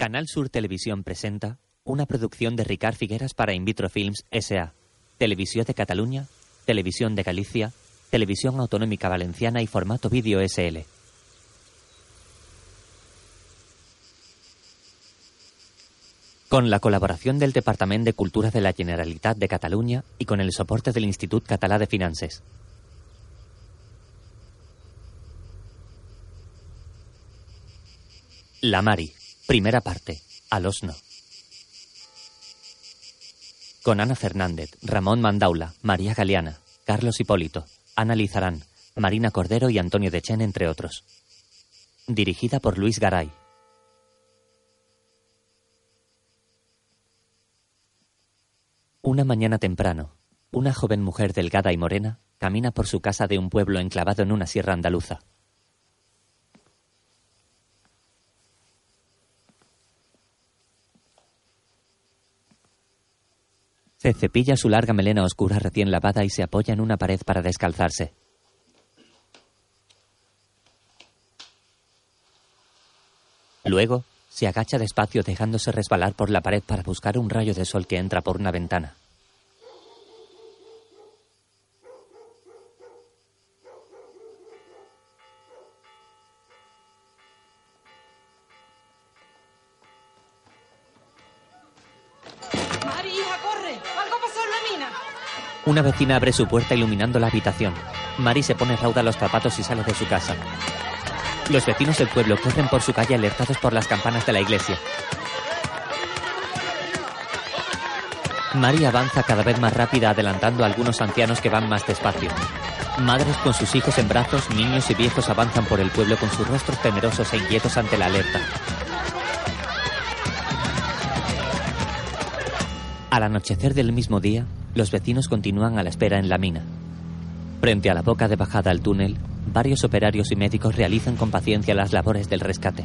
Canal Sur Televisión presenta una producción de Ricard Figueras para In Vitro Films S.A. Televisión de Cataluña, Televisión de Galicia, Televisión Autonómica Valenciana y formato vídeo SL. Con la colaboración del Departament de Cultura de la Generalitat de Cataluña y con el soporte del Institut Català de Finances. La Mari, primera parte, al osno. Con Ana Fernández, Ramón Mandaula, María Galeana, Carlos Hipólito, Ana Lizarán, Marina Cordero y Antonio Dechen, entre otros. Dirigida por Luis Garay. Una mañana temprano, una joven mujer delgada y morena camina por su casa de un pueblo enclavado en una sierra andaluza. Se cepilla su larga melena oscura recién lavada y se apoya en una pared para descalzarse. Luego, se agacha despacio dejándose resbalar por la pared para buscar un rayo de sol que entra por una ventana. Una vecina abre su puerta iluminando la habitación. Mari se pone rauda los zapatos y sale de su casa. Los vecinos del pueblo corren por su calle alertados por las campanas de la iglesia. Mari avanza cada vez más rápida adelantando a algunos ancianos que van más despacio. Madres con sus hijos en brazos, niños y viejos avanzan por el pueblo con sus rostros temerosos e inquietos ante la alerta. Al anochecer del mismo día, los vecinos continúan a la espera en la mina. Frente a la boca de bajada al túnel, varios operarios y médicos realizan con paciencia las labores del rescate.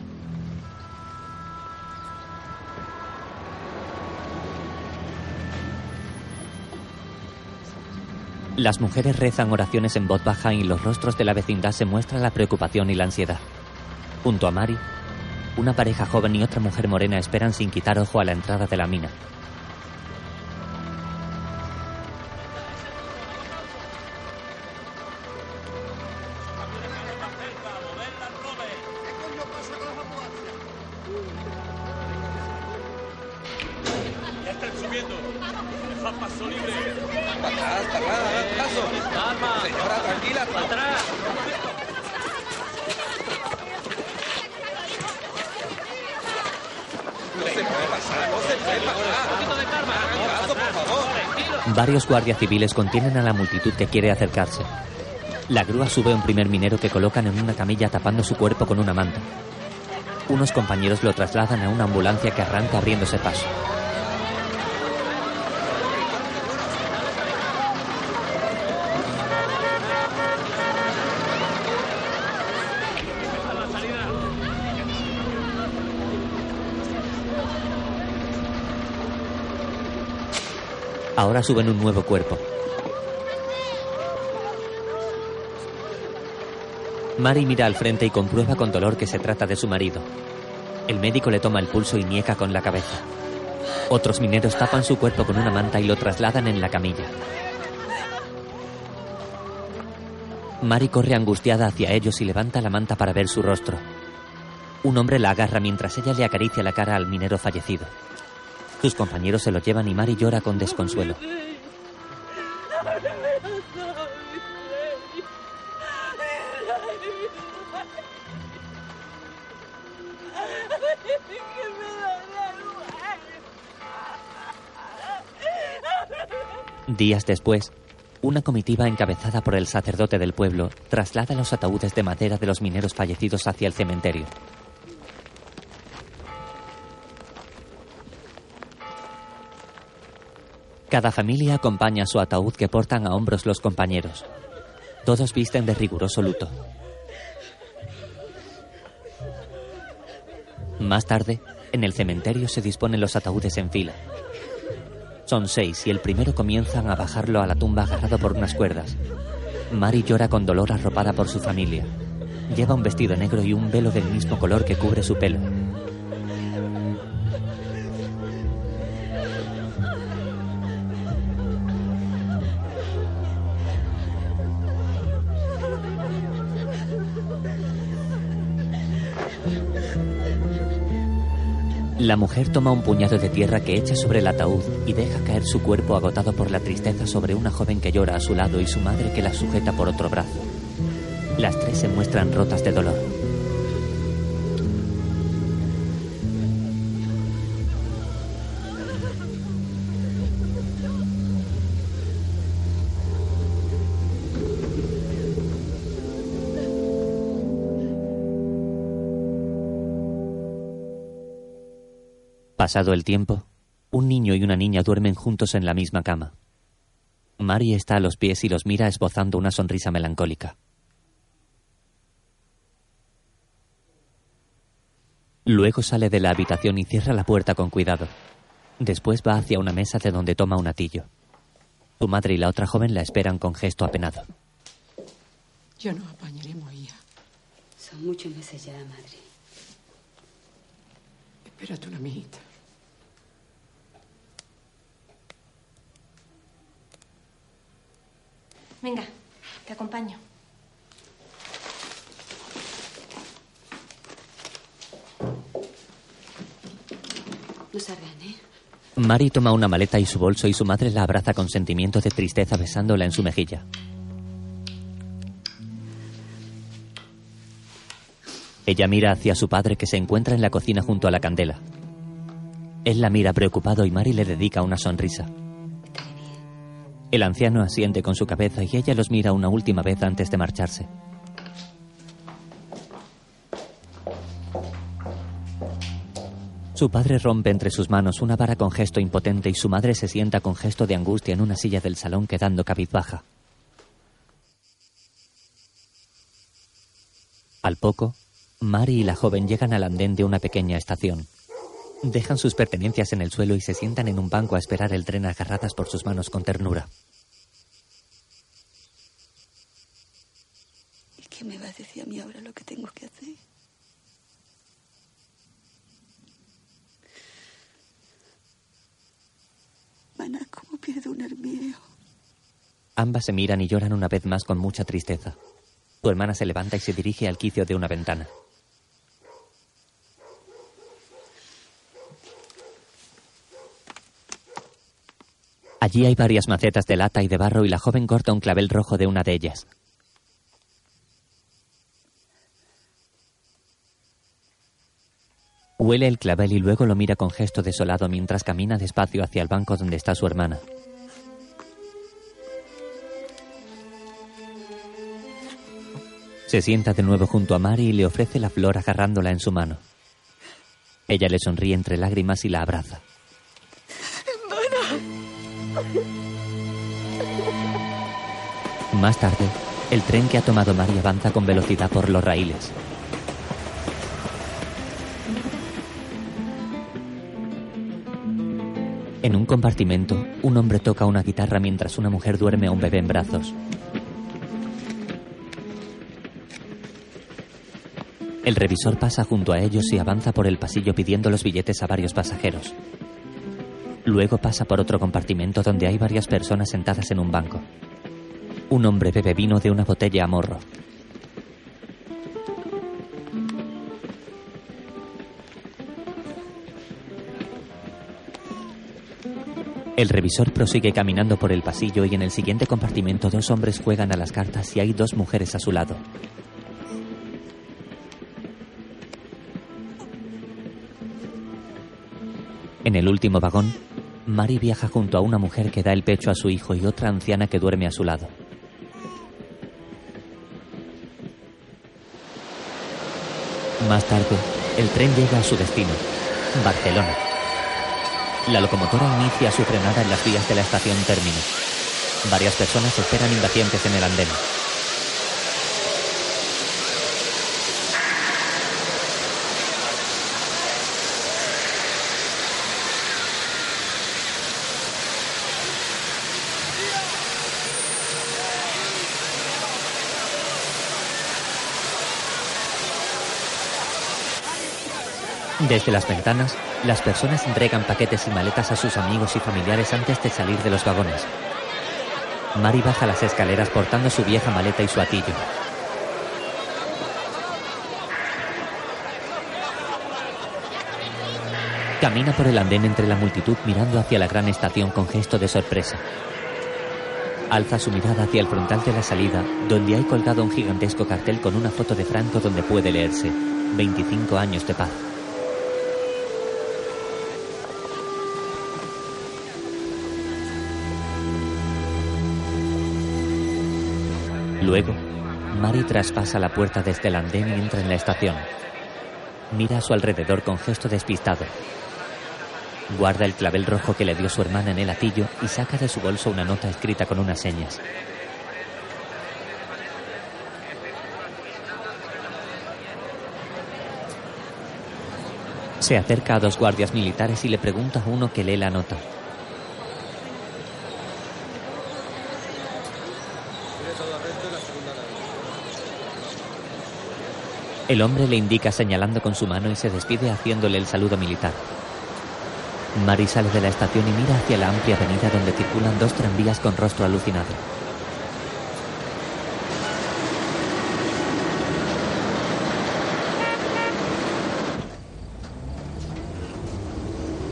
Las mujeres rezan oraciones en voz baja y en los rostros de la vecindad se muestra la preocupación y la ansiedad. Junto a Mari, una pareja joven y otra mujer morena esperan sin quitar ojo a la entrada de la mina. Guardias civiles contienen a la multitud que quiere acercarse. La grúa sube a un primer minero que colocan en una camilla tapando su cuerpo con una manta. Unos compañeros lo trasladan a una ambulancia que arranca abriéndose paso. Ahora suben un nuevo cuerpo. Mari mira al frente y comprueba con dolor que se trata de su marido. El médico le toma el pulso y niega con la cabeza. Otros mineros tapan su cuerpo con una manta y lo trasladan en la camilla. Mari corre angustiada hacia ellos y levanta la manta para ver su rostro. Un hombre la agarra mientras ella le acaricia la cara al minero fallecido. Sus compañeros se lo llevan y Mari llora con desconsuelo. Días después, una comitiva encabezada por el sacerdote del pueblo traslada los ataúdes de madera de los mineros fallecidos hacia el cementerio. Cada familia acompaña su ataúd que portan a hombros los compañeros. Todos visten de riguroso luto. Más tarde, en el cementerio se disponen los ataúdes en fila. Son seis y el primero comienzan a bajarlo a la tumba agarrado por unas cuerdas. Mari llora con dolor arropada por su familia. Lleva un vestido negro y un velo del mismo color que cubre su pelo. La mujer toma un puñado de tierra que echa sobre el ataúd y deja caer su cuerpo agotado por la tristeza sobre una joven que llora a su lado y su madre que la sujeta por otro brazo. Las tres se muestran rotas de dolor. Pasado el tiempo, un niño y una niña duermen juntos en la misma cama. Mary está a los pies y los mira esbozando una sonrisa melancólica. Luego sale de la habitación y cierra la puerta con cuidado. Después va hacia una mesa de donde toma un atillo. Su madre y la otra joven la esperan con gesto apenado. Ya no apañaremos, hija. Son muchos meses ya, madre. Espérate una mijita. Venga, te acompaño. No salgan, ¿eh? Mary toma una maleta y su bolso y su madre la abraza con sentimiento de tristeza besándola en su mejilla. Ella mira hacia su padre que se encuentra en la cocina junto a la candela. Él la mira preocupado y Mary le dedica una sonrisa. El anciano asiente con su cabeza y ella los mira una última vez antes de marcharse. Su padre rompe entre sus manos una vara con gesto impotente y su madre se sienta con gesto de angustia en una silla del salón quedando cabizbaja. Al poco, Mary y la joven llegan al andén de una pequeña estación. Dejan sus pertenencias en el suelo y se sientan en un banco a esperar el tren agarradas por sus manos con ternura. ¿Y qué me va a decir a mí ahora lo que tengo que hacer? Maná, ¿cómo pierdo un hermío? Ambas se miran y lloran una vez más con mucha tristeza. Su hermana se levanta y se dirige al quicio de una ventana. Allí hay varias macetas de lata y de barro y la joven corta un clavel rojo de una de ellas. Huele el clavel y luego lo mira con gesto desolado mientras camina despacio hacia el banco donde está su hermana. Se sienta de nuevo junto a Mary y le ofrece la flor agarrándola en su mano. Ella le sonríe entre lágrimas y la abraza. Más tarde, el tren que ha tomado Mary avanza con velocidad por los raíles. En un compartimento, un hombre toca una guitarra mientras una mujer duerme a un bebé en brazos. El revisor pasa junto a ellos y avanza por el pasillo pidiendo los billetes a varios pasajeros. Luego pasa por otro compartimento donde hay varias personas sentadas en un banco. Un hombre bebe vino de una botella a morro. El revisor prosigue caminando por el pasillo y en el siguiente compartimento dos hombres juegan a las cartas y hay dos mujeres a su lado. En el último vagón, Mary viaja junto a una mujer que da el pecho a su hijo y otra anciana que duerme a su lado. Más tarde, el tren llega a su destino, Barcelona. La locomotora inicia su frenada en las vías de la estación término. Varias personas esperan impacientes en el andén. Desde las ventanas, las personas entregan paquetes y maletas a sus amigos y familiares antes de salir de los vagones. Mary baja las escaleras portando su vieja maleta y su atillo. Camina por el andén entre la multitud mirando hacia la gran estación con gesto de sorpresa. Alza su mirada hacia el frontal de la salida, donde hay colgado un gigantesco cartel con una foto de Franco donde puede leerse 25 años de paz. Luego, Mari traspasa la puerta desde el andén y entra en la estación. Mira a su alrededor con gesto despistado. Guarda el clavel rojo que le dio su hermana en el atillo y saca de su bolso una nota escrita con unas señas. Se acerca a dos guardias militares y le pregunta a uno que lee la nota. El hombre le indica señalando con su mano y se despide haciéndole el saludo militar. Mari sale de la estación y mira hacia la amplia avenida donde circulan dos tranvías con rostro alucinado.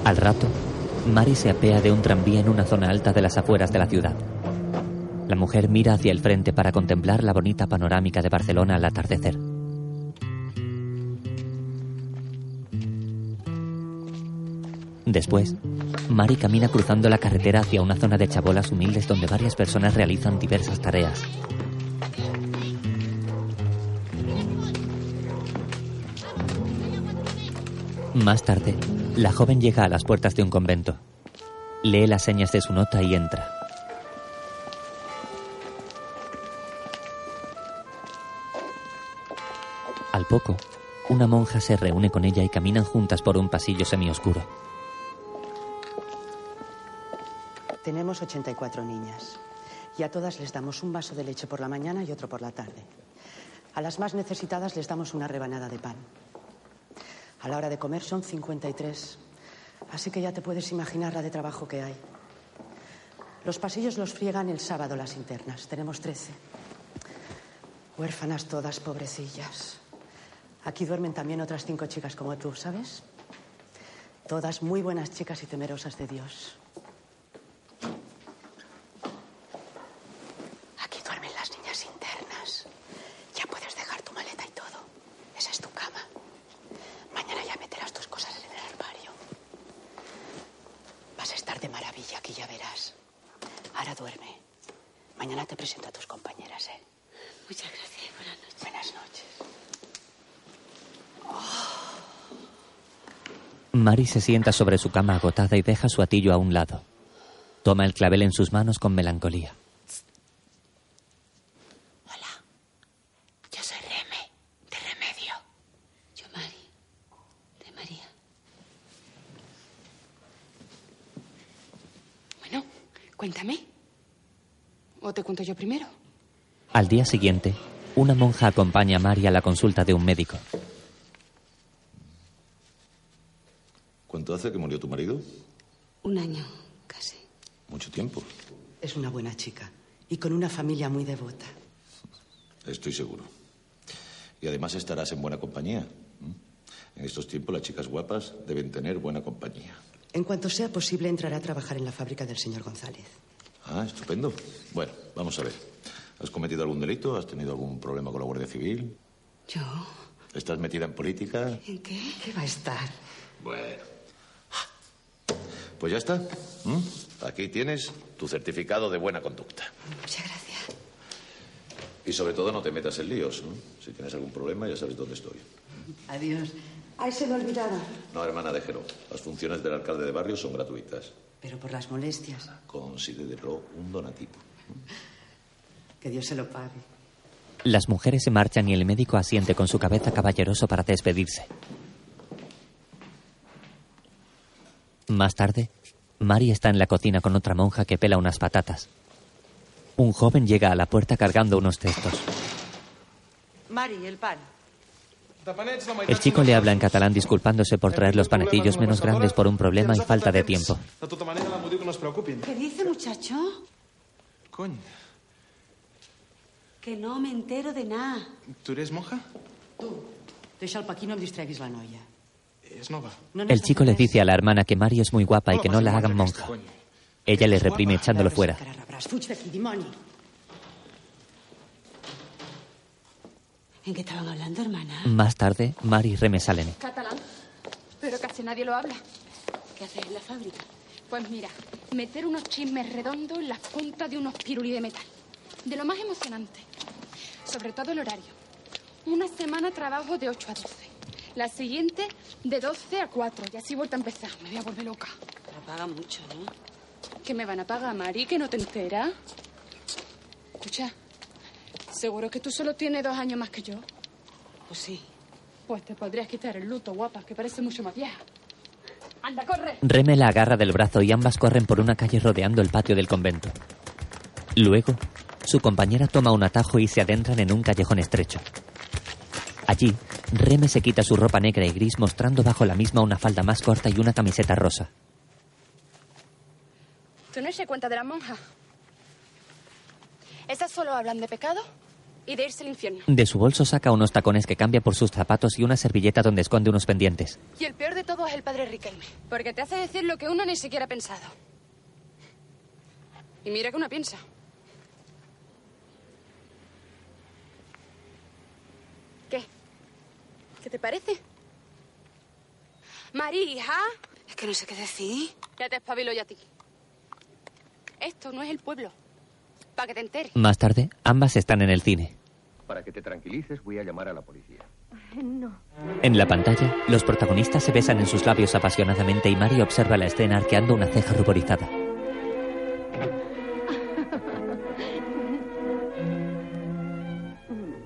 Al rato, Mari se apea de un tranvía en una zona alta de las afueras de la ciudad. La mujer mira hacia el frente para contemplar la bonita panorámica de Barcelona al atardecer. Después, Mari camina cruzando la carretera hacia una zona de chabolas humildes donde varias personas realizan diversas tareas. Más tarde, la joven llega a las puertas de un convento. Lee las señas de su nota y entra. Al poco, una monja se reúne con ella y caminan juntas por un pasillo semioscuro. Tenemos 84 niñas y a todas les damos un vaso de leche por la mañana y otro por la tarde. A las más necesitadas les damos una rebanada de pan. A la hora de comer son 53, así que ya te puedes imaginar la de trabajo que hay. Los pasillos los friegan el sábado las internas. Tenemos 13. Huérfanas todas, pobrecillas. Aquí duermen también otras cinco chicas como tú, ¿sabes? Todas muy buenas chicas y temerosas de Dios. Aquí duermen las niñas internas. Ya puedes dejar tu maleta y todo. Esa es tu cama. Mañana ya meterás tus cosas en el armario. Vas a estar de maravilla aquí, ya verás. Ahora duerme. Mañana te presento a tus compañeras, ¿eh? Muchas gracias. Buenas noches. Buenas noches. Mari se sienta sobre su cama agotada y deja su atillo a un lado. Toma el clavel en sus manos con melancolía. Yo soy Reme, de Remedio. Yo Mari, de María. Bueno, cuéntame. ¿O te cuento yo primero? Al día siguiente, una monja acompaña a Mari a la consulta de un médico. ¿Cuánto hace que murió tu marido? Un año, casi. Mucho tiempo. Es una buena chica y con una familia muy devota. Estoy seguro. Y además estarás en buena compañía. ¿m? En estos tiempos las chicas guapas deben tener buena compañía. En cuanto sea posible, entrará a trabajar en la fábrica del señor González. Ah, estupendo. Bueno, vamos a ver. ¿Has cometido algún delito? ¿Has tenido algún problema con la Guardia Civil? ¿Yo? ¿Estás metida en política? ¿En qué? ¿Qué va a estar? Bueno. Pues ya está. ¿m? Aquí tienes tu certificado de buena conducta. Muchas gracias. Y sobre todo no te metas en líos. ¿no? Si tienes algún problema ya sabes dónde estoy. Adiós. Ay, se me olvidaba. No, hermana, déjelo. Las funciones del alcalde de barrio son gratuitas. Pero por las molestias, Considérelo un donativo. que Dios se lo pague. Las mujeres se marchan y el médico asiente con su cabeza caballeroso para despedirse. Más tarde, Mari está en la cocina con otra monja que pela unas patatas. Un joven llega a la puerta cargando unos cestos. Mari, el pan. El chico le habla en catalán disculpándose por traer los panecillos menos grandes por un problema y falta de tiempo. ¿Qué dice, muchacho? Cony, Que no me entero de nada. tu eres monja? Tu, deixa el pa aquí, no em distreguis la noia. El chico le dice a la hermana que Mari es muy guapa y que no la hagan monja. Ella le reprime echándolo fuera. ¿En qué estaban hablando, hermana? Más tarde, Mari y Reme salen. Catalán. Pero casi nadie lo habla. ¿Qué haces en la fábrica? Pues mira, meter unos chismes redondos en las puntas de unos pirulí de metal. De lo más emocionante. Sobre todo el horario. Una semana trabajo de 8 a 12. La siguiente de 12 a 4. Y así vuelta a empezar. Me voy a volver loca. Pero paga mucho, ¿no? ¿Que me van a pagar, Mari? ¿Que no te enteras? Escucha, seguro que tú solo tienes dos años más que yo. Pues sí. Pues te podrías quitar el luto, guapa, que parece mucho más vieja. ¡Anda, corre! Reme la agarra del brazo y ambas corren por una calle rodeando el patio del convento. Luego, su compañera toma un atajo y se adentran en un callejón estrecho. Allí, Reme se quita su ropa negra y gris mostrando bajo la misma una falda más corta y una camiseta rosa. ¿Tú no se cuenta de la monja? Esas solo hablan de pecado y de irse al infierno. De su bolso saca unos tacones que cambia por sus zapatos y una servilleta donde esconde unos pendientes. Y el peor de todo es el padre Riquelme, porque te hace decir lo que uno ni siquiera ha pensado. Y mira que uno piensa. ¿Qué te parece? Marija. Es que no sé qué decir. Ya te espabilo yo a ti. Esto no es el pueblo. Para que te enteres. Más tarde, ambas están en el cine. Para que te tranquilices, voy a llamar a la policía. No. En la pantalla, los protagonistas se besan en sus labios apasionadamente y Mari observa la escena arqueando una ceja ruborizada.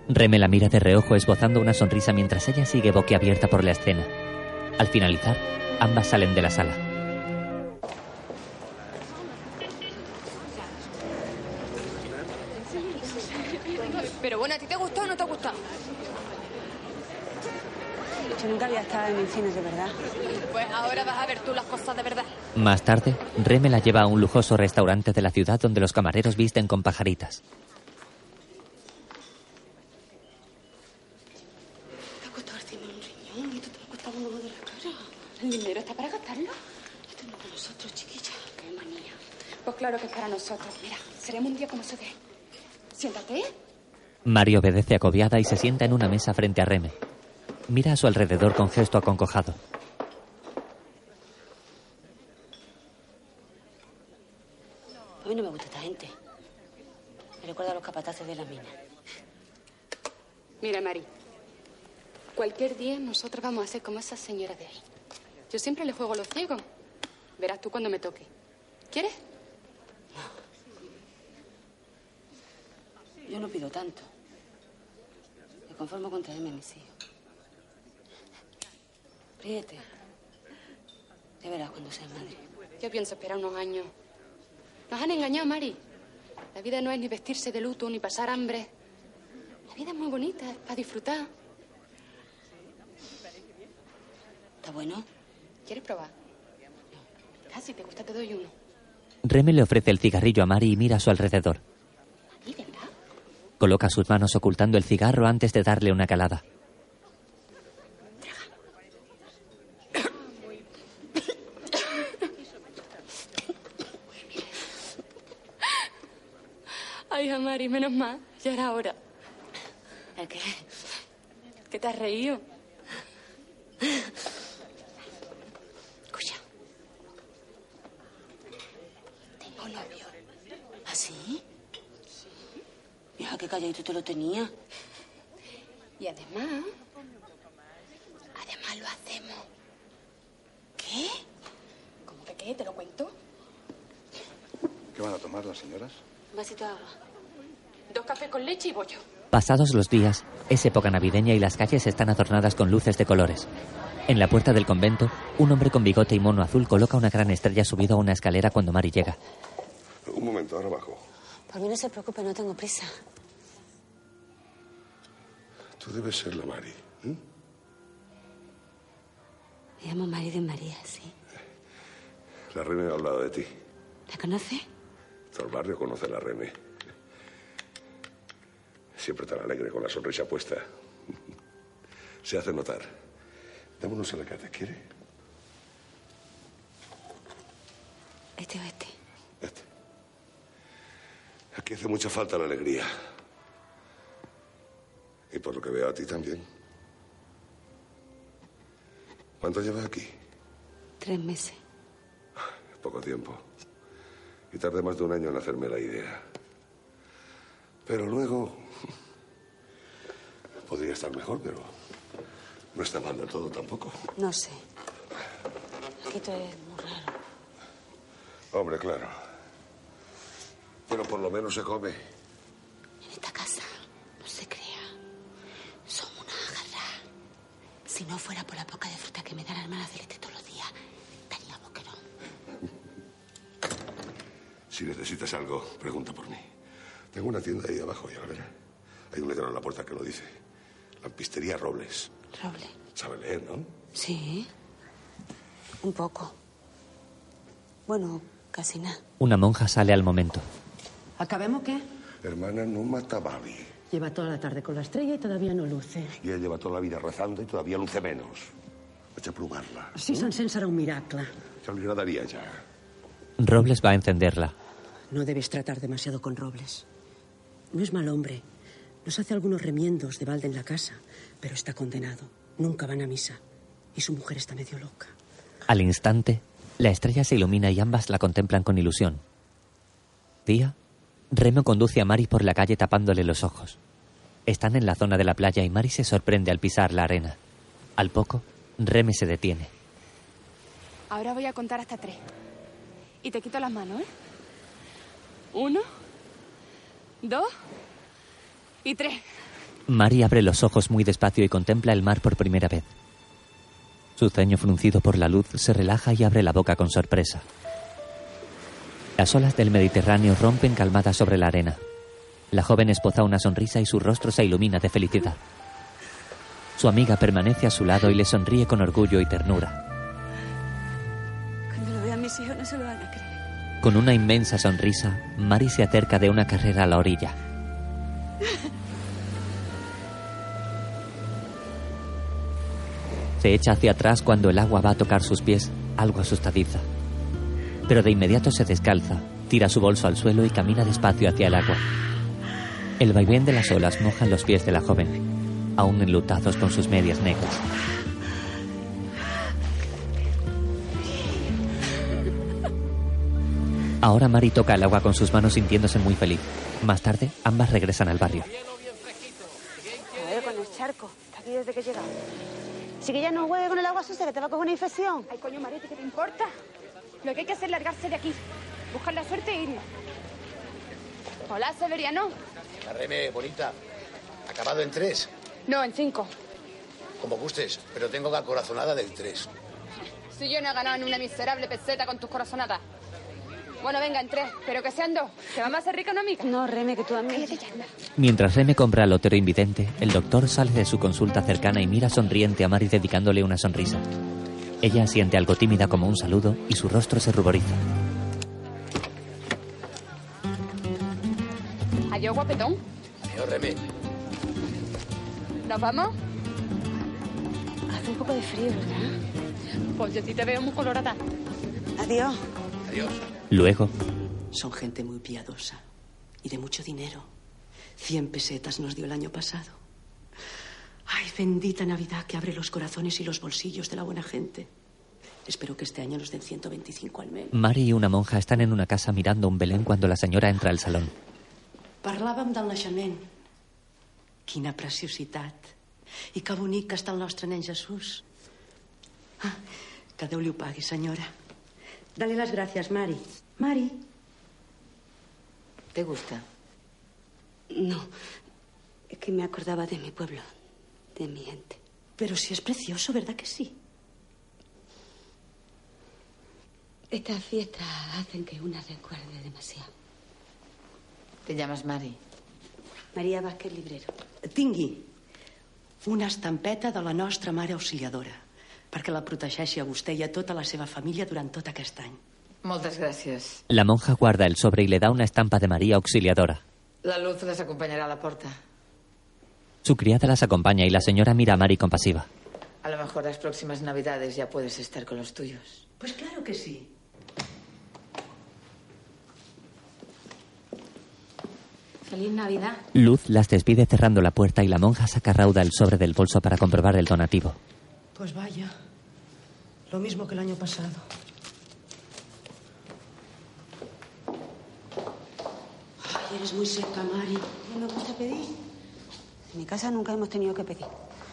Reme la mira de reojo esbozando una sonrisa mientras ella sigue boquiabierta por la escena. Al finalizar, ambas salen de la sala. Pero bueno, ¿a ti te gustó o no te ha gustado? Yo nunca había estado en el cine de verdad. Pues ahora vas a ver tú las cosas de verdad. Más tarde, Reme la lleva a un lujoso restaurante de la ciudad donde los camareros visten con pajaritas. Te ha costado encima un riñón y tú te has costado un ojo de la cara. ¿El dinero está para gastarlo? Esto no es para nosotros, chiquilla. Qué manía. Pues claro que es para nosotros. Mira, seremos un día como se ve. Siéntate. Mari obedece agobiada y se sienta en una mesa frente a Reme. Mira a su alrededor con gesto aconcojado. A mí no me gusta esta gente. Me recuerda a los capataces de la mina. Mira, Mari. Cualquier día nosotros vamos a ser como esas señoras de ahí. Yo siempre le juego los ciegos. Verás tú cuando me toque. ¿Quieres? Yo no pido tanto. Me conformo con traerme a mis hijos. Ríete. Ya verás cuando seas madre. Yo pienso esperar unos años. Nos han engañado, Mari. La vida no es ni vestirse de luto ni pasar hambre. La vida es muy bonita, es para disfrutar. ¿Está bueno? ¿Quieres probar? Ah, si te gusta te doy uno. Reme le ofrece el cigarrillo a Mari y mira a su alrededor. ¿Y de verdad? Coloca sus manos ocultando el cigarro antes de darle una calada. Ay, hija Mari, menos mal. Ya era hora. ¿El qué? ¿Qué te has reído? Escucha. Tengo novio. ¿Ah, sí? Mira, qué calladito te lo tenía. Y además... Además lo hacemos. ¿Qué? ¿Cómo que qué? ¿Te lo cuento? ¿Qué van a tomar las señoras? Un vasito de agua. Dos cafés con leche y bollo. Pasados los días, es época navideña y las calles están adornadas con luces de colores. En la puerta del convento, un hombre con bigote y mono azul coloca una gran estrella subido a una escalera cuando Mari llega. Un momento, ahora bajo. Por mí no se preocupe, no tengo prisa. Tú debes ser la Mari. ¿eh? Me llamo María de María, sí. La me ha hablado de ti. ¿La conoce? Todo el barrio conoce a la Reme. Siempre tan alegre con la sonrisa puesta. Se hace notar. Dame unos alicates, ¿quiere? Este o este. Aquí hace mucha falta la alegría. Y por lo que veo a ti también. ¿Cuánto llevas aquí? Tres meses. Poco tiempo. Y tardé más de un año en hacerme la idea. Pero luego... Podría estar mejor, pero no está mal del todo tampoco. No sé. Aquí todo es muy raro. Hombre, claro. Pero por lo menos se come. En esta casa no se crea. Somos una jarra. Si no fuera por la poca de fruta que me da la hermana Celeste todos los días, estaría boquerón. Si necesitas algo, pregunta por mí. Tengo una tienda ahí abajo, ya la verás. Hay un letrero en la puerta que lo dice. Lampistería Robles. Roble. Sabe leer, ¿no? Sí. Un poco. Bueno, casi nada. Una monja sale al momento. ¿Acabemos qué? Hermana, no mata Babi. Lleva toda la tarde con la estrella y todavía no luce. Y ella lleva toda la vida rezando y todavía luce menos. Vaig a provar-la. Si Cent serà un miracle. Ja li agradaria, ja. Robles va a encenderla. No debes tratar demasiado con Robles. No es mal hombre. Nos hace algunos remiendos de balde en la casa, pero está condenado. Nunca van a misa. Y su mujer está medio loca. Al instante, la estrella se ilumina y ambas la contemplan con ilusión. Día, Remo conduce a Mari por la calle tapándole los ojos. Están en la zona de la playa y Mari se sorprende al pisar la arena. Al poco, Reme se detiene. Ahora voy a contar hasta tres. Y te quito las manos, ¿eh? Uno, dos y tres. Mari abre los ojos muy despacio y contempla el mar por primera vez. Su ceño fruncido por la luz se relaja y abre la boca con sorpresa. Las olas del Mediterráneo rompen calmadas sobre la arena. La joven espoza una sonrisa y su rostro se ilumina de felicidad. Su amiga permanece a su lado y le sonríe con orgullo y ternura. Cuando lo vean mis hijos no se lo van a creer. Con una inmensa sonrisa, Mari se acerca de una carrera a la orilla. Se echa hacia atrás cuando el agua va a tocar sus pies, algo asustadiza. Pero de inmediato se descalza, tira su bolso al suelo y camina despacio hacia el agua. El vaivén de las olas moja los pies de la joven, aún enlutados con sus medias negras. Ahora Mari toca el agua con sus manos sintiéndose muy feliz. Más tarde, ambas regresan al barrio. Joder, con el charco. Está aquí desde que he llegado. Si que ya no juegue con el agua sucia, que te va a coger una infección. Ay, coño, Marete, ¿qué te importa? Lo que hay que hacer es largarse de aquí. Buscar la suerte e irnos. Hola, Severiano. La reme, bonita. Acabado en tres. No, en cinco. Como gustes, pero tengo la corazonada del tres. Si yo no he ganado ni una miserable peseta con tus corazonadas. Bueno, venga, en tres, pero que sean dos. ¿Te vamos a hacer rica, no, amiga? No, Reme, que tú a mí... Mientras Reme compra al lotero invidente, el doctor sale de su consulta cercana y mira sonriente a Mari dedicándole una sonrisa. Ella siente algo tímida como un saludo y su rostro se ruboriza. Adiós, guapetón. Adiós, reme. ¿Nos vamos? Hace un poco de frío, ¿verdad? Pues yo sí te veo muy colorada. Adiós. Adiós. Luego, Son gente muy piadosa y de mucho dinero. Cien pesetas nos dio el año pasado. Ay, bendita Navidad que abre los corazones y los bolsillos de la buena gente. Espero que este año nos den 125 al menos. Mari y una monja están en una casa mirando un Belén cuando la señora entra al salón. Parlàvem del naixement. Quina preciositat. I que bonic que està el nostre nen Jesús. Ah, que Déu li ho pagui, senyora. Dale las gracias, Mari. Mari. ¿Te gusta? No. Es que me acordaba de mi pueblo, de mi gente. Pero si es precioso, ¿verdad que sí? Estas fiestas hacen que una recuerde demasiado. ¿Te llamas Mari? María Vázquez Librero. Tingui una estampeta de la nostra mare auxiliadora perquè la protegeixi a vostè i a tota la seva família durant tot aquest any. Moltes gràcies. La monja guarda el sobre y le da una estampa de María Auxiliadora. La luz les acompañará a la porta. Su criada las acompaña y la señora mira a Mari compasiva. A lo mejor las próximas navidades ya puedes estar con los tuyos. Pues claro que sí. Feliz Navidad. Luz las despide cerrando la puerta y la monja saca rauda el sobre del bolso para comprobar el donativo. Pues vaya. Lo mismo que el año pasado. Ay, eres muy seca, Mari. No me gusta pedir. En mi casa nunca hemos tenido que pedir.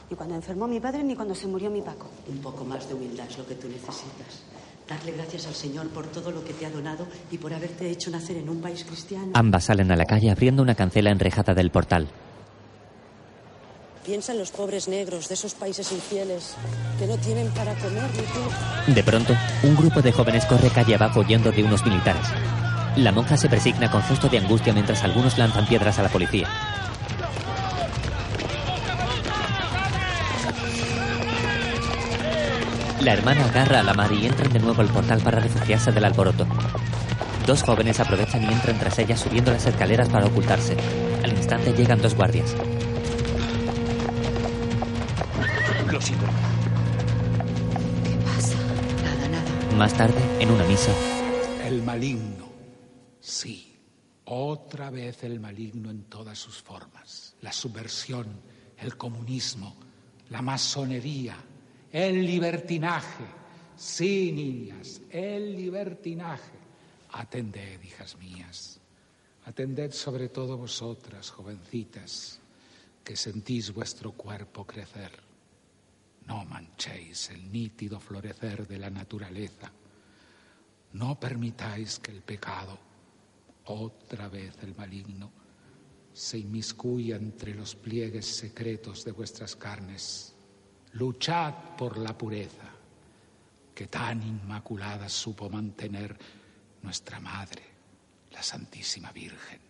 Ni cuando enfermó mi padre ni cuando se murió mi Paco. Un poco más de humildad es lo que tú necesitas. Darle gracias al Señor por todo lo que te ha donado y por haberte hecho nacer en un país cristiano. Ambas salen a la calle abriendo una cancela enrejada del portal. Piensa en los pobres negros de esos países infieles que no tienen para comer ni tú. De pronto, un grupo de jóvenes corre calle abajo huyendo de unos militares. La monja se presigna con gesto de angustia mientras algunos lanzan piedras a la policía. La hermana agarra a la Mari y entran de nuevo al portal para refugiarse del alboroto. Dos jóvenes aprovechan y entran tras ella subiendo las escaleras para ocultarse. Al instante llegan dos guardias. Lo siento. ¿Qué pasa? Nada, nada. Más tarde, en una misa, El maligno. Sí. Otra vez el maligno en todas sus formas. La subversión, el comunismo, la masonería, el libertinaje. Sí, niñas, el libertinaje. Atended, hijas mías. Atended sobre todo vosotras, jovencitas, que sentís vuestro cuerpo crecer. No manchéis el nítido florecer de la naturaleza. No permitáis que el pecado, otra vez el maligno, se inmiscuya entre los pliegues secretos de vuestras carnes. Luchad por la pureza que tan inmaculada supo mantener nuestra Madre, la Santísima Virgen.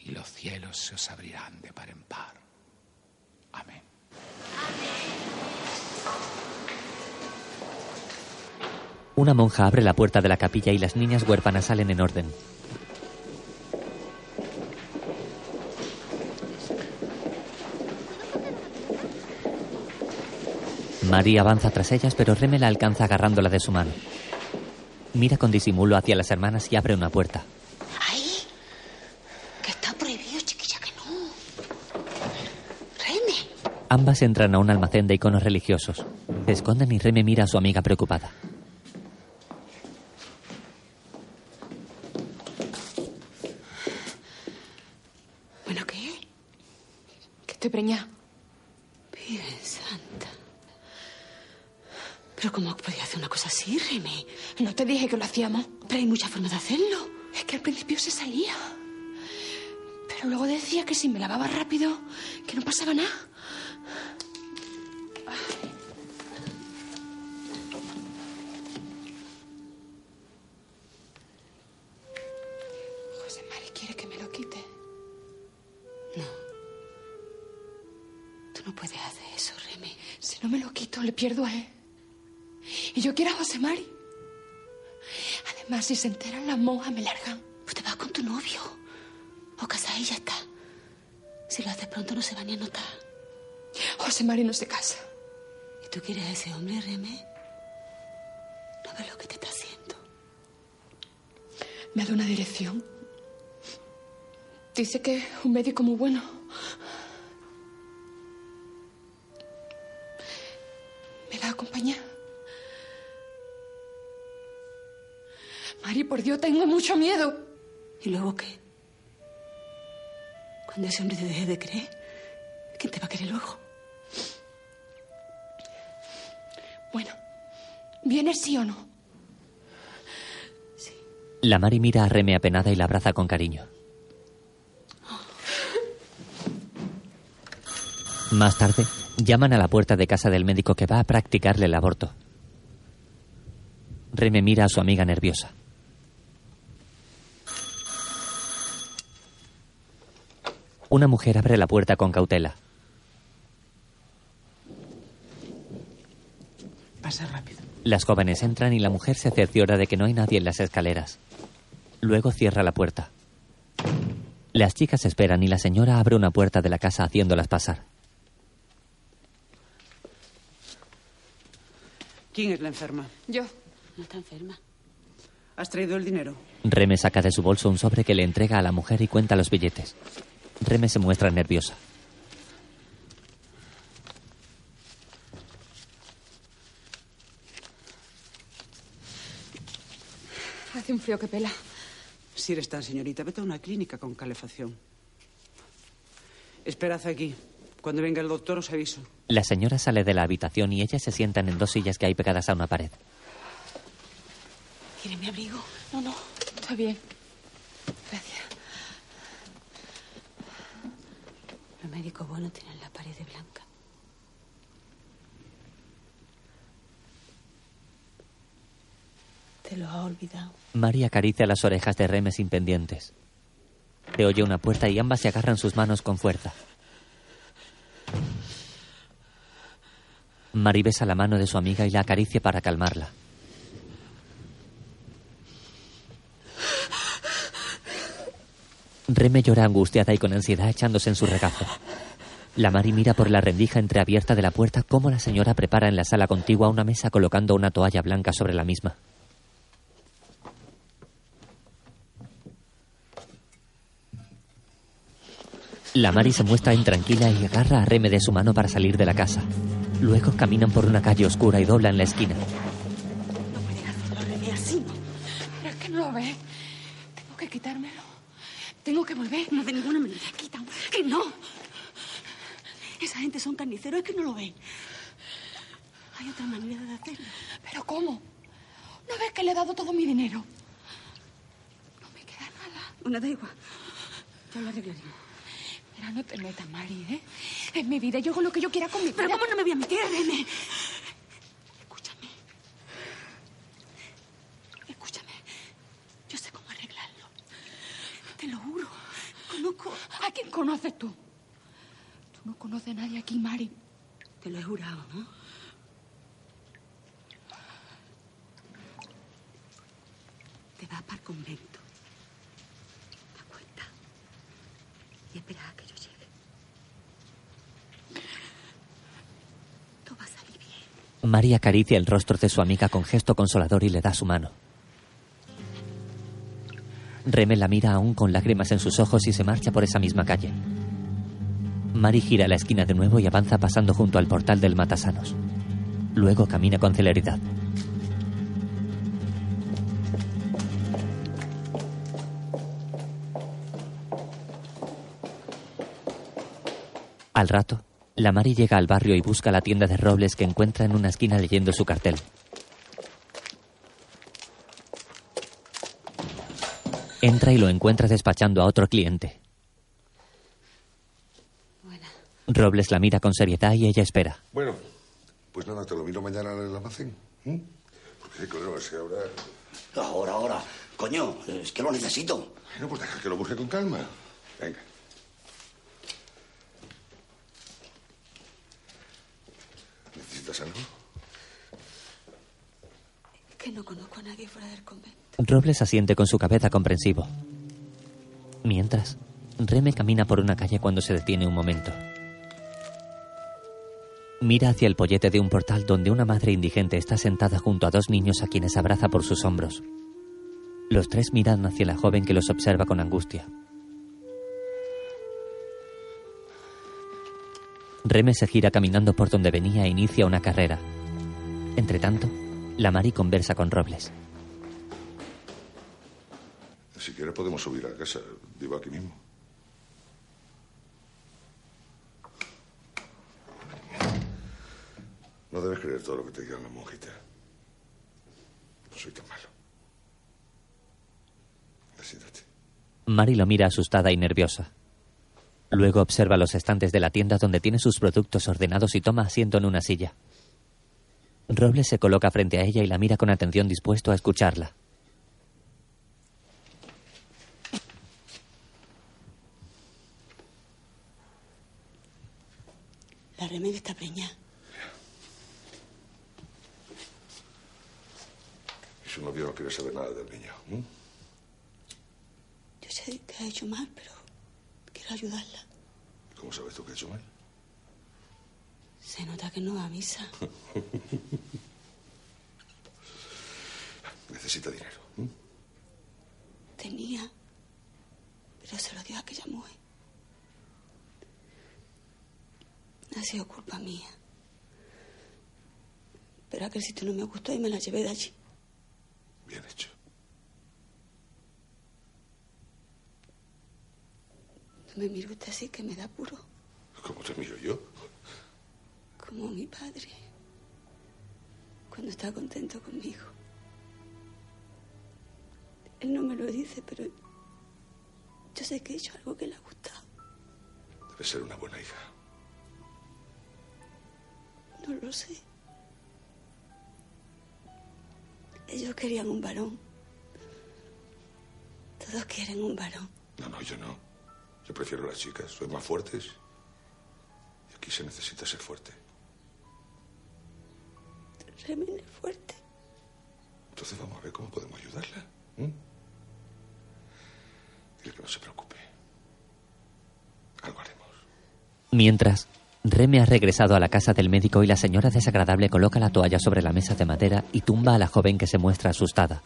Y los cielos se os abrirán de par en par. Amén. una monja abre la puerta de la capilla y las niñas huérfanas salen en orden. María avanza tras ellas, pero Reme la alcanza agarrándola de su mano. Mira con disimulo hacia las hermanas y abre una puerta. Ahí. Que está prohibido, chiquilla, que no. Reme. Ambas entran a un almacén de iconos religiosos. Se esconden y Reme mira a su amiga preocupada. Bueno, ¿qué? Que estoy preñada. Virgen Santa. ¿Pero cómo podía hacer una cosa así, Reme? No te dije que lo hacíamos. Pero hay muchas formas de hacerlo. Es que al principio se salía. Pero luego decía que si me lavaba rápido, que no pasaba nada. José Mari quiere que me lo quite. No. Tú no puedes hacer eso, Reme. Si no me lo quito, le pierdo a él. Y yo quiero a José Mari. Además, si se enteran las monjas, me largan. Pues te vas con tu novio. O casada y ya está. Si lo haces pronto no se va ni a notar. José Mari no se casa. ¿Y tú quieres a ese hombre, Reme? No ves lo que te está haciendo. Me ha dado una dirección. Dice que es un médico muy bueno. Por Dios, tengo mucho miedo. ¿Y luego qué? Cuando ese hombre te deje de creer, ¿quién te va a querer luego? Bueno, ¿vienes sí o no? La Mari mira a Reme apenada y la abraza con cariño. Más tarde, llaman a la puerta de casa del médico que va a practicarle el aborto. Reme mira a su amiga nerviosa. Una mujer abre la puerta con cautela. Pasa rápido. Las jóvenes entran y la mujer se cerciora de que no hay nadie en las escaleras. Luego cierra la puerta. Las chicas esperan y la señora abre una puerta de la casa haciéndolas pasar. ¿Quién es la enferma? Yo. No está enferma. ¿Has traído el dinero? Reme saca de su bolso un sobre que le entrega a la mujer y cuenta los billetes. Reme se muestra nerviosa. Hace un frío que pela. Si eres tan señorita, vete a una clínica con calefacción. Esperad aquí. Cuando venga el doctor os aviso. La señora sale de la habitación y ellas se sientan en dos sillas que hay pegadas a una pared. ¿Quiere mi abrigo? No, no. Está bien. Gracias. Los médicos buenos tienen la pared blanca. Te lo ha olvidado. María acaricia las orejas de Reme sin pendientes. Se oye una puerta y ambas se agarran sus manos con fuerza. Mari besa la mano de su amiga y la acaricia para calmarla. Reme llora angustiada y con ansiedad echándose en su regazo. La Mari mira por la rendija entreabierta de la puerta cómo la señora prepara en la sala contigua una mesa colocando una toalla blanca sobre la misma. La Mari se muestra intranquila y agarra a Reme de su mano para salir de la casa. Luego caminan por una calle oscura y doblan la esquina. Reme, así no. Pero es que no lo ve. Tengo que quitármelo. Tengo que volver. No, de ninguna manera. Quita. Que no. Esa gente son carniceros, es que no lo ven. Hay otra manera de hacerlo. ¿Pero cómo? ¿No ves que le he dado todo mi dinero? Bueno, da igual. Ya lo arreglaremos. Mira, no te metas, Mari, ¿eh? Es mi vida. Yo hago lo que yo quiera con mi vida. Pero ¿cómo no me voy a meter, Reme? Escúchame. Escúchame. Yo sé cómo arreglarlo. Te lo juro. ¿A quién conoces tú? Tú no conoces a nadie aquí, Mari. Te lo he jurado, ¿no? Te vas para el convento. ¿Te acuerdas? Y esperas a que yo llegue. Todo va a salir bien. Mari acaricia el rostro de su amiga con gesto consolador y le da su mano. Reme la mira aún con lágrimas en sus ojos y se marcha por esa misma calle. Mari gira la esquina de nuevo y avanza pasando junto al portal del Matasanos. Luego camina con celeridad. Al rato, la Mari llega al barrio y busca la tienda de robles que encuentra en una esquina leyendo su cartel. Entra y lo encuentra despachando a otro cliente. Robles la mira con seriedad y ella espera. Bueno, pues nada, te lo miro mañana en el almacén. ¿m? Porque, claro, que ahora... Ahora, ahora. Coño, es que lo necesito. No, pues deja que lo busque con calma. Venga. ¿Necesitas algo? Que no conozco a nadie fuera del convento. Robles asiente con su cabeza comprensivo. Mientras, Reme camina por una calle cuando se detiene un momento. Mira hacia el pollete de un portal donde una madre indigente está sentada junto a dos niños a quienes abraza por sus hombros. Los tres miran hacia la joven que los observa con angustia. Reme se gira caminando por donde venía e inicia una carrera. Entretanto, la Mari conversa con Robles. Si quieres podemos subir a casa. Digo aquí mismo. No debes creer todo lo que te digan las monjitas. No soy tan malo. Siéntate. Mari lo mira asustada y nerviosa. Luego observa los estantes de la tienda donde tiene sus productos ordenados y toma asiento en una silla. Robles se coloca frente a ella y la mira con atención dispuesto a escucharla. La remedio está preñada. Y su novio no quiere saber nada del niño. Yo sé que ha hecho mal, pero quiero ayudarla. ¿Cómo sabes tú que ha hecho mal? Se nota que no va a misa. Necesita dinero. Tenía, pero se lo dio a aquella mujer. Ha sido culpa mía. Pero aquel sitio no me gustó y me la llevé de allí. Bien hecho. No me mire usted así que me da puro. ¿Cómo te miro yo? Como mi padre. Cuando está contento conmigo. Él no me lo dice, pero yo sé que he hecho algo que le ha gustado. Debe ser una buena hija. No lo sé. Ellos querían un varón. Todos quieren un varón. No, no, yo no. Yo prefiero las chicas. Soy más fuertes. Y aquí se necesita ser fuerte. Remen es fuerte. Entonces vamos a ver cómo podemos ayudarla. Dile que no se preocupe. Algo haremos. Mientras, Reme ha regresado a la casa del médico y la señora desagradable coloca la toalla sobre la mesa de madera y tumba a la joven que se muestra asustada.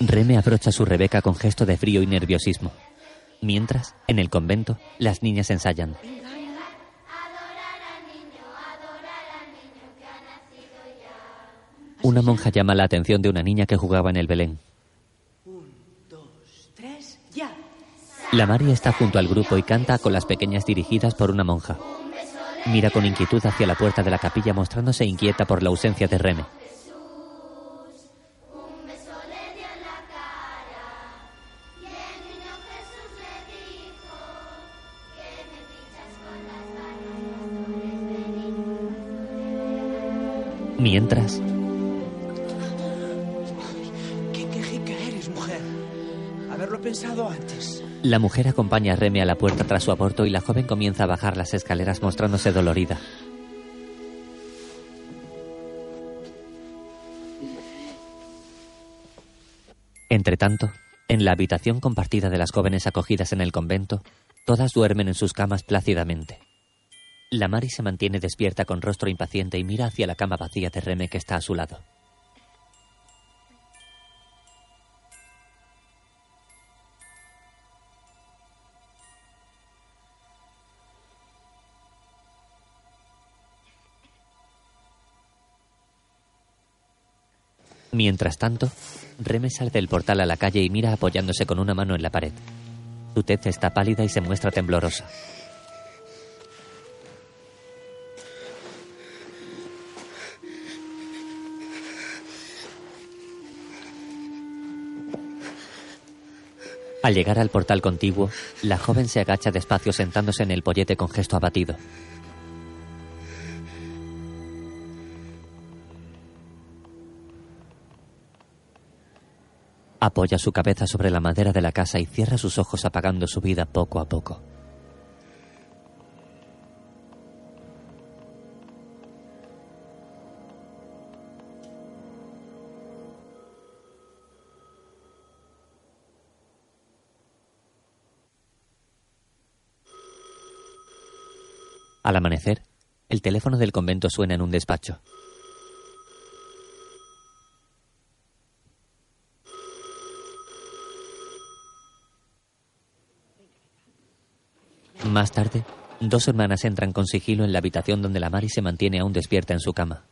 Reme abrocha su Rebeca con gesto de frío y nerviosismo. Mientras, en el convento, las niñas ensayan. Una monja llama la atención de una niña que jugaba en el Belén. Tres, ya. La Mari está junto al grupo y canta con las pequeñas dirigidas por una monja. Mira con inquietud hacia la puerta de la capilla mostrándose inquieta por la ausencia de Reme. Mientras, ¿Qué quejica eres, mujer? Haberlo pensado antes. La mujer acompaña a Reme a la puerta tras su aborto y la joven comienza a bajar las escaleras mostrándose dolorida. Entretanto, en la habitación compartida de las jóvenes acogidas en el convento, todas duermen en sus camas plácidamente. La Mari se mantiene despierta con rostro impaciente y mira hacia la cama vacía de Reme que está a su lado. Mientras tanto, Reme sale del portal a la calle y mira apoyándose con una mano en la pared. Su tez está pálida y se muestra temblorosa. Al llegar al portal contiguo, la joven se agacha despacio sentándose en el pollete con gesto abatido. Apoya su cabeza sobre la madera de la casa y cierra sus ojos apagando su vida poco a poco. Al amanecer, el teléfono del convento suena en un despacho. Más tarde, dos hermanas entran con sigilo en la habitación donde la Mari se mantiene aún despierta en su cama.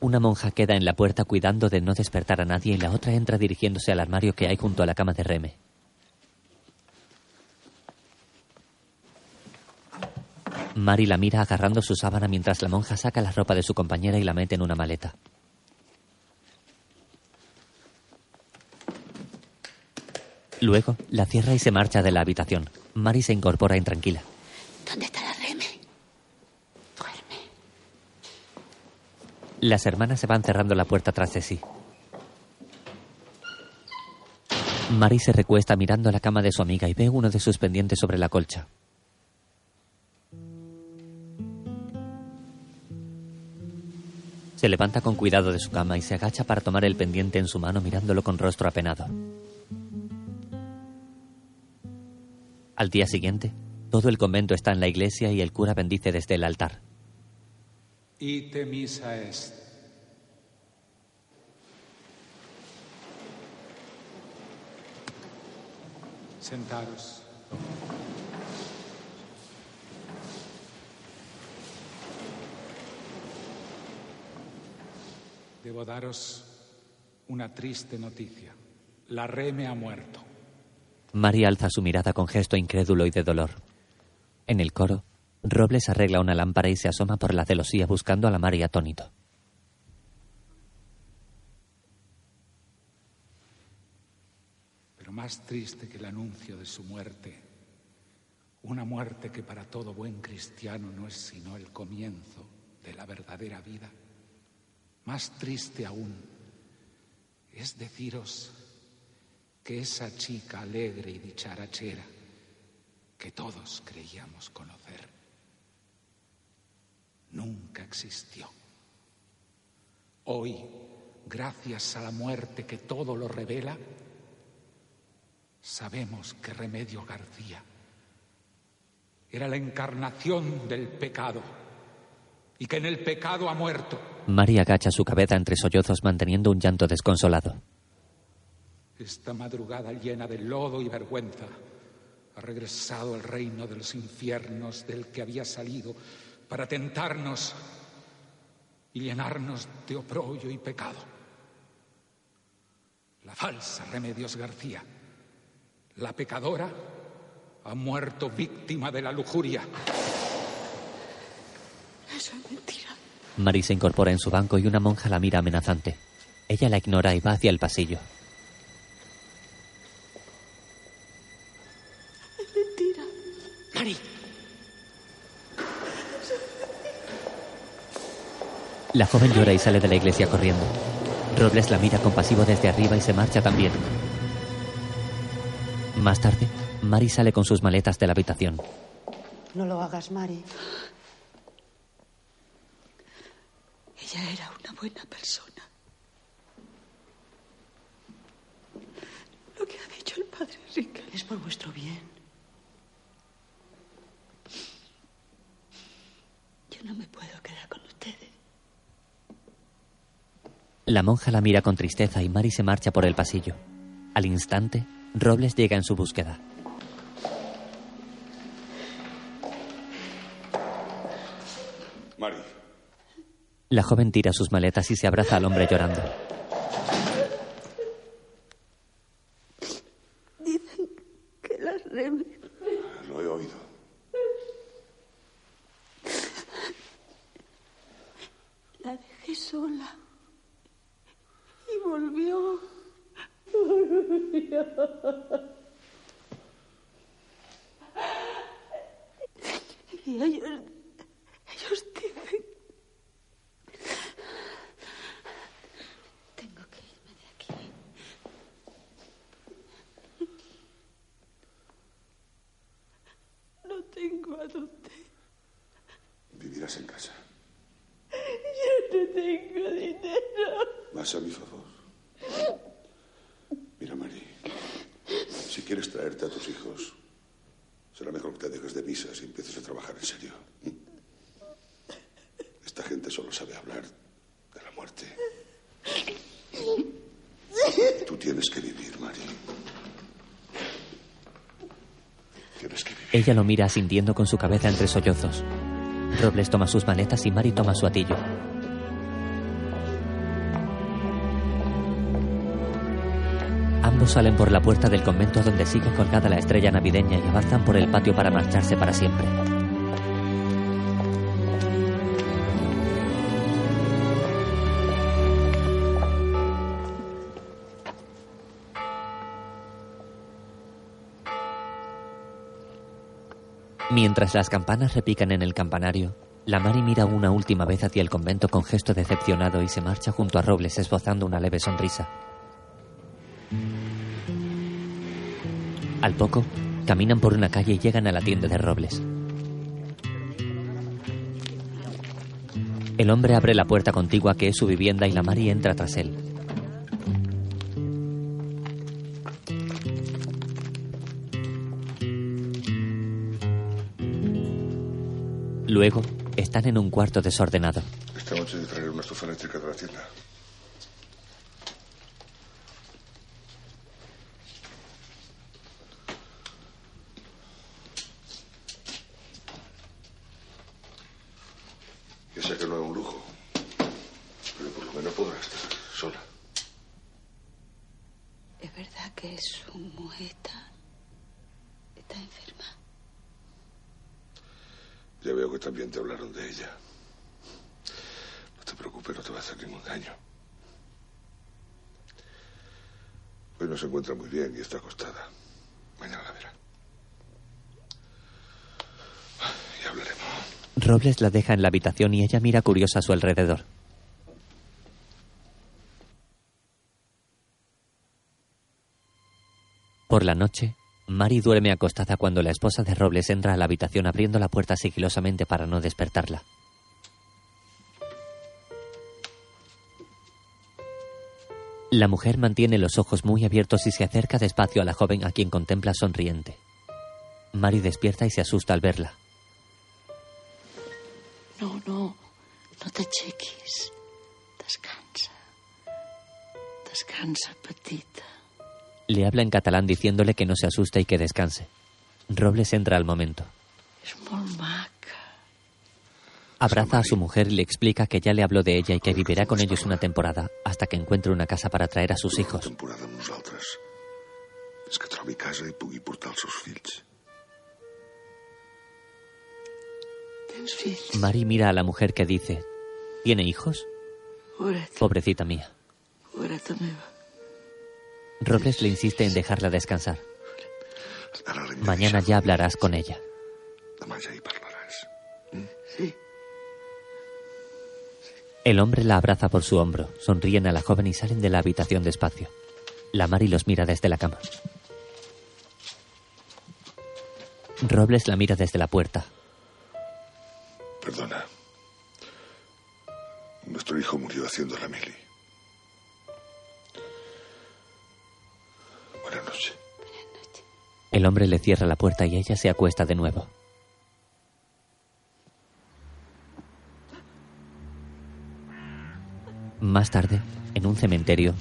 Una monja queda en la puerta cuidando de no despertar a nadie y la otra entra dirigiéndose al armario que hay junto a la cama de Reme. Mari la mira agarrando su sábana mientras la monja saca la ropa de su compañera y la mete en una maleta. Luego la cierra y se marcha de la habitación. Mari se incorpora intranquila. ¿Dónde está la Reme? Las hermanas se van cerrando la puerta tras de sí. Mari se recuesta mirando la cama de su amiga y ve uno de sus pendientes sobre la colcha. Se levanta con cuidado de su cama y se agacha para tomar el pendiente en su mano mirándolo con rostro apenado. Al día siguiente, todo el convento está en la iglesia y el cura bendice desde el altar. Ite misa est. Sentaros. Debo daros una triste noticia. La reme ha muerto. Mari alza su mirada con gesto incrédulo y de dolor. En el coro, Robles arregla una lámpara y se asoma por la celosía buscando a la Mari atónito. Pero más triste que el anuncio de su muerte, una muerte que para todo buen cristiano no es sino el comienzo de la verdadera vida, más triste aún es deciros que esa chica alegre y dicharachera que todos creíamos conocer nunca existió. Hoy, gracias a la muerte que todo lo revela, sabemos que Remedio García era la encarnación del pecado y que en el pecado ha muerto. Mari agacha su cabeza entre sollozos manteniendo un llanto desconsolado. Esta madrugada llena de lodo y vergüenza ha regresado al reino de los infiernos del que había salido para tentarnos y llenarnos de oprobio y pecado. La falsa Remedios García, la pecadora, ha muerto víctima de la lujuria. Eso es mentira. Mari se incorpora en su banco y una monja la mira amenazante. Ella la ignora y va hacia el pasillo. La joven llora y sale de la iglesia corriendo. Robles la mira compasivo desde arriba y se marcha también. Más tarde, Mari sale con sus maletas de la habitación. No lo hagas, Mari. Ella era una buena persona. Lo que ha dicho el padre Enrique. Es por vuestro bien. Yo no me puedo quedar con ustedes. La monja la mira con tristeza y Mari se marcha por el pasillo. Al instante, Robles llega en su búsqueda. Mari, La joven tira sus maletas y se abraza al hombre llorando. Dicen que las remes lo he oído. la dejé sola. Y volvió. Y ellos, ellos dicen... Tengo que irme de aquí. No tengo a dónde. Vivirás en casa. Yo no tengo dinero. Más a mi favor. Mira, Mari. Si quieres traerte a tus hijos, será mejor que te dejes de misas y empieces a trabajar en serio. Esta gente solo sabe hablar de la muerte. Tú tienes que vivir, Mari. Tienes que vivir. Ella lo mira asintiendo con su cabeza entre sollozos. Robles toma sus maletas y Mari toma su atillo. Ambos salen por la puerta del convento donde sigue colgada la estrella navideña y avanzan por el patio para marcharse para siempre. Mientras las campanas repican en el campanario, la Mari mira una última vez hacia el convento con gesto decepcionado y se marcha junto a Robles esbozando una leve sonrisa. Al poco, caminan por una calle y llegan a la tienda de Robles. El hombre abre la puerta contigua que es su vivienda y la Mari entra tras él. Están en un cuarto desordenado. Esta noche te traeré una estufa eléctrica de la tienda. Ya sé que no es un lujo, pero por lo menos podrás estar sola. ¿Es verdad que su mujer está, está enferma? Ya veo que también te hablaron de ella. No te preocupes, no te va a hacer ningún daño. Hoy no se encuentra muy bien y está acostada. Mañana la verá. Y hablaremos. Robles la deja en la habitación y ella mira curiosa a su alrededor. Por la noche, Mari duerme acostada cuando la esposa de Robles entra a la habitación abriendo la puerta sigilosamente para no despertarla. La mujer mantiene los ojos muy abiertos y se acerca despacio a la joven a quien contempla sonriente. Mari despierta y se asusta al verla. Le habla en catalán diciéndole que no se asuste y que descanse. Robles entra al momento. Maca. Abraza a su mujer y le explica que ya le habló de ella y que vivirá con ellos una temporada hasta que encuentre una casa para traer a sus hijos. temporada amb nosaltres és que trobi casa i pugui portar els seus fills. Tens fills? Mari mira a la mujer que dice, ¿tiene hijos? Pobrecita mía. pobreta meva. Robles le insiste en dejarla descansar. Mañana ya hablarás con ella. El hombre la abraza por su hombro, sonríen a la joven y salen de la habitación despacio. La Mari los mira desde la cama. Robles la mira desde la puerta. Perdona. Nuestro hijo murió haciendo la mili. Buenas noches. El hombre le cierra la puerta y ella se acuesta de nuevo. Más tarde, en un cementerio,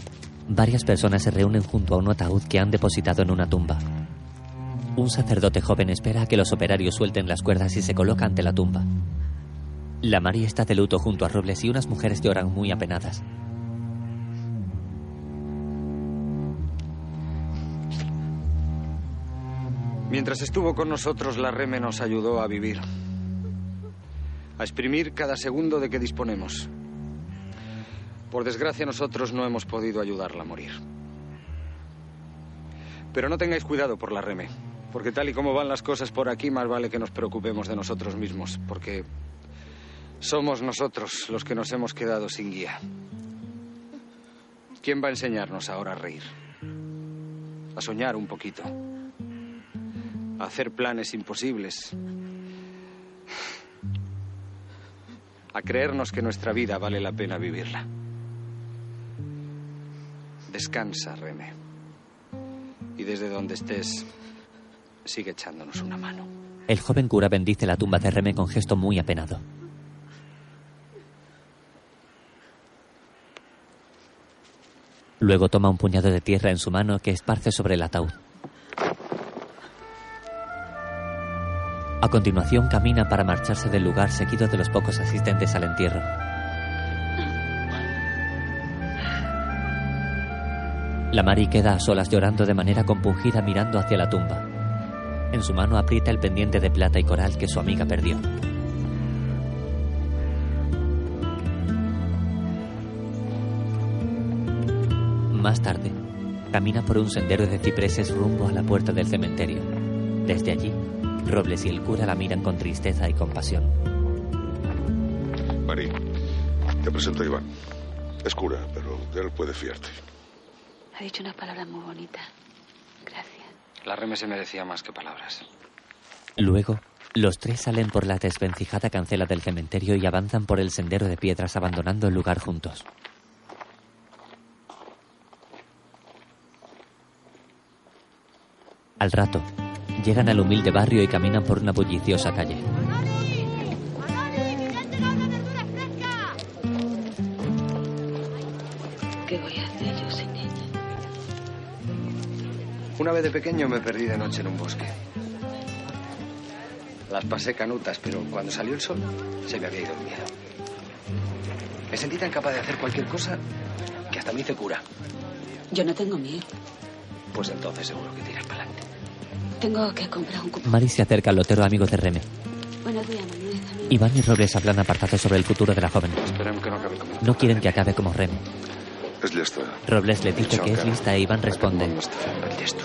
varias personas se reúnen junto a un ataúd que han depositado en una tumba. Un sacerdote joven espera a que los operarios suelten las cuerdas y se coloca ante la tumba. La María está de luto junto a Robles y unas mujeres lloran muy apenadas. Mientras estuvo con nosotros, la Reme nos ayudó a vivir. A exprimir cada segundo de que disponemos. Por desgracia, nosotros no hemos podido ayudarla a morir. Pero no tengáis cuidado por la Reme, porque tal y como van las cosas por aquí, más vale que nos preocupemos de nosotros mismos, porque somos nosotros los que nos hemos quedado sin guía. ¿Quién va a enseñarnos ahora a reír? A soñar un poquito. Hacer planes imposibles. A creernos que nuestra vida vale la pena vivirla. Descansa, Reme. Y desde donde estés, sigue echándonos una mano. El joven cura bendice la tumba de Reme con gesto muy apenado. Luego toma un puñado de tierra en su mano que esparce sobre el ataúd. A continuación camina para marcharse del lugar seguido de los pocos asistentes al entierro. La Mari queda a solas llorando de manera compungida mirando hacia la tumba. En su mano aprieta el pendiente de plata y coral que su amiga perdió. Más tarde, camina por un sendero de cipreses rumbo a la puerta del cementerio. Desde allí, Robles y el cura la miran con tristeza y compasión. Mari, te presento a Iván. Es cura, pero de él puedes fiarte. Ha dicho una palabra muy bonita. Gracias. La Reme se merecía más que palabras. Luego, Los tres salen por la desvencijada cancela del cementerio y avanzan por el sendero de piedras abandonando el lugar juntos. Al rato, llegan al humilde barrio y caminan por una bulliciosa calle. ¿Qué voy a hacer yo sin ella? Una vez de pequeño me perdí de noche en un bosque. Las pasé canutas, pero cuando salió el sol se me había ido el miedo. Me sentí tan capaz de hacer cualquier cosa que hasta me hice cura. Yo no tengo miedo. Pues entonces seguro que tiras para adelante. Tengo que comprar un cupón. Mari se acerca al lotero amigo de Reme. Buenos días, Manuel. Iván y Robles hablan apartados sobre el futuro de la joven. Esperemos que no acabe como... No quieren que acabe como Reme. Es lista. Robles le dice que es lista e Iván responde.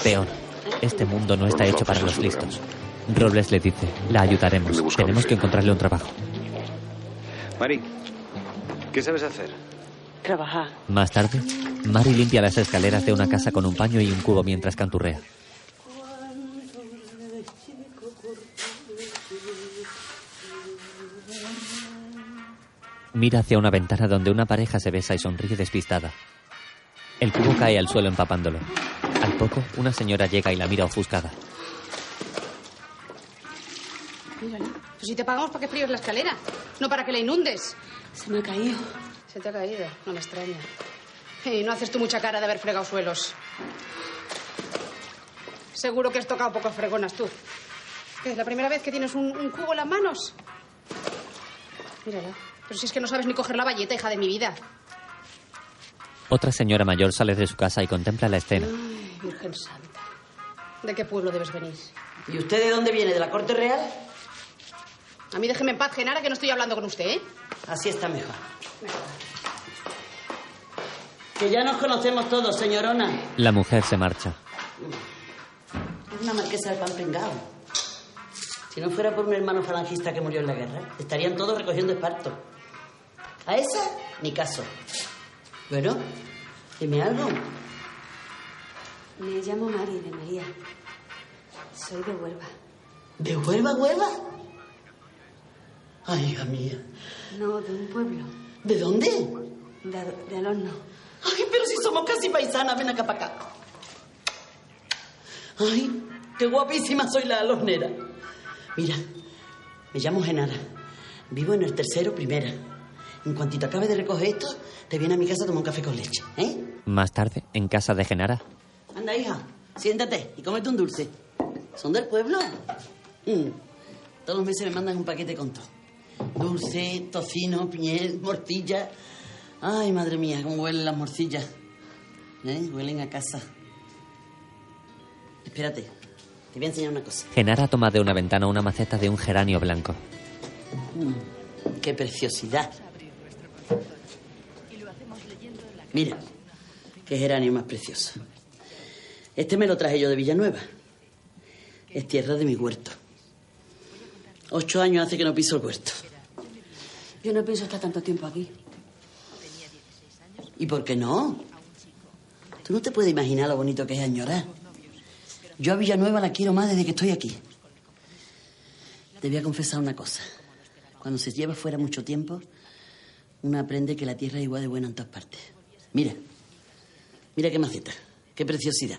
Peor. Este mundo no está hecho para los listos. Robles le dice, la ayudaremos. Tenemos que encontrarle un trabajo. Mari, ¿qué sabes hacer? Trabajar. Más tarde, Mari limpia las escaleras de una casa con un paño y un cubo mientras canturrea. Mira hacia una ventana donde una pareja se besa y sonríe despistada. El cubo cae al suelo empapándolo. Al poco, una señora llega y la mira ofuscada. Mírala. Pues si te pagamos para que fríes la escalera, no para que la inundes. Se me ha caído. Se te ha caído, no me extraña. Y no haces tú mucha cara de haber fregado suelos. Seguro que has tocado pocas fregonas tú. ¿Qué, ¿Es la primera vez que tienes un, un cubo en las manos? Mírala. Pero si es que no sabes ni coger la valleta, hija de mi vida. Otra señora mayor sale de su casa y contempla la escena. Ay, Virgen Santa. ¿De qué pueblo debes venir? ¿Y usted de dónde viene? ¿De la corte real? A mí déjeme en paz, Genara, que no estoy hablando con usted, ¿eh? Así está mejor. Que ya nos conocemos todos, señorona. La mujer se marcha. Es una marquesa del pan pringao. Si no fuera por un hermano falangista que murió en la guerra, estarían todos recogiendo esparto. A esa, ni caso. Bueno, dime algo. Me llamo Mari de María. Soy de Huelva. ¿De Huelva, Huelva? Ay, hija mía. No, de un pueblo. ¿De dónde? De, de Alorno. Ay, pero si somos casi paisanas, ven acá para acá. Ay, qué guapísima soy la alornera. Mira, me llamo Genara. Vivo en el tercero primera. En cuantito acabe de recoger esto, te viene a mi casa a tomar un café con leche, ¿eh? Más tarde, en casa de Genara, Anda, hija, siéntate y cómete un dulce. ¿Son del pueblo? Mm. Todos los meses me mandan un paquete con todo. Dulce, tocino, piñel, morcilla. Ay, madre mía, cómo huelen las morcillas. ¿Eh? Huelen a casa. Espérate, te voy a enseñar una cosa. Genara toma de una ventana una maceta de un geranio blanco. Mm, ¡Qué preciosidad! Mira, qué geranio más precioso. Este me lo traje yo de Villanueva. Es tierra de mi huerto. Ocho años hace que no piso el huerto. Yo no pienso estar tanto tiempo aquí. ¿Y por qué no? Tú no te puedes imaginar lo bonito que es añorar. Yo a Villanueva la quiero más desde que estoy aquí. Te voy a confesar una cosa. Cuando se lleva fuera mucho tiempo, uno aprende que la tierra es igual de buena en todas partes. Mira, mira qué maceta, qué preciosidad.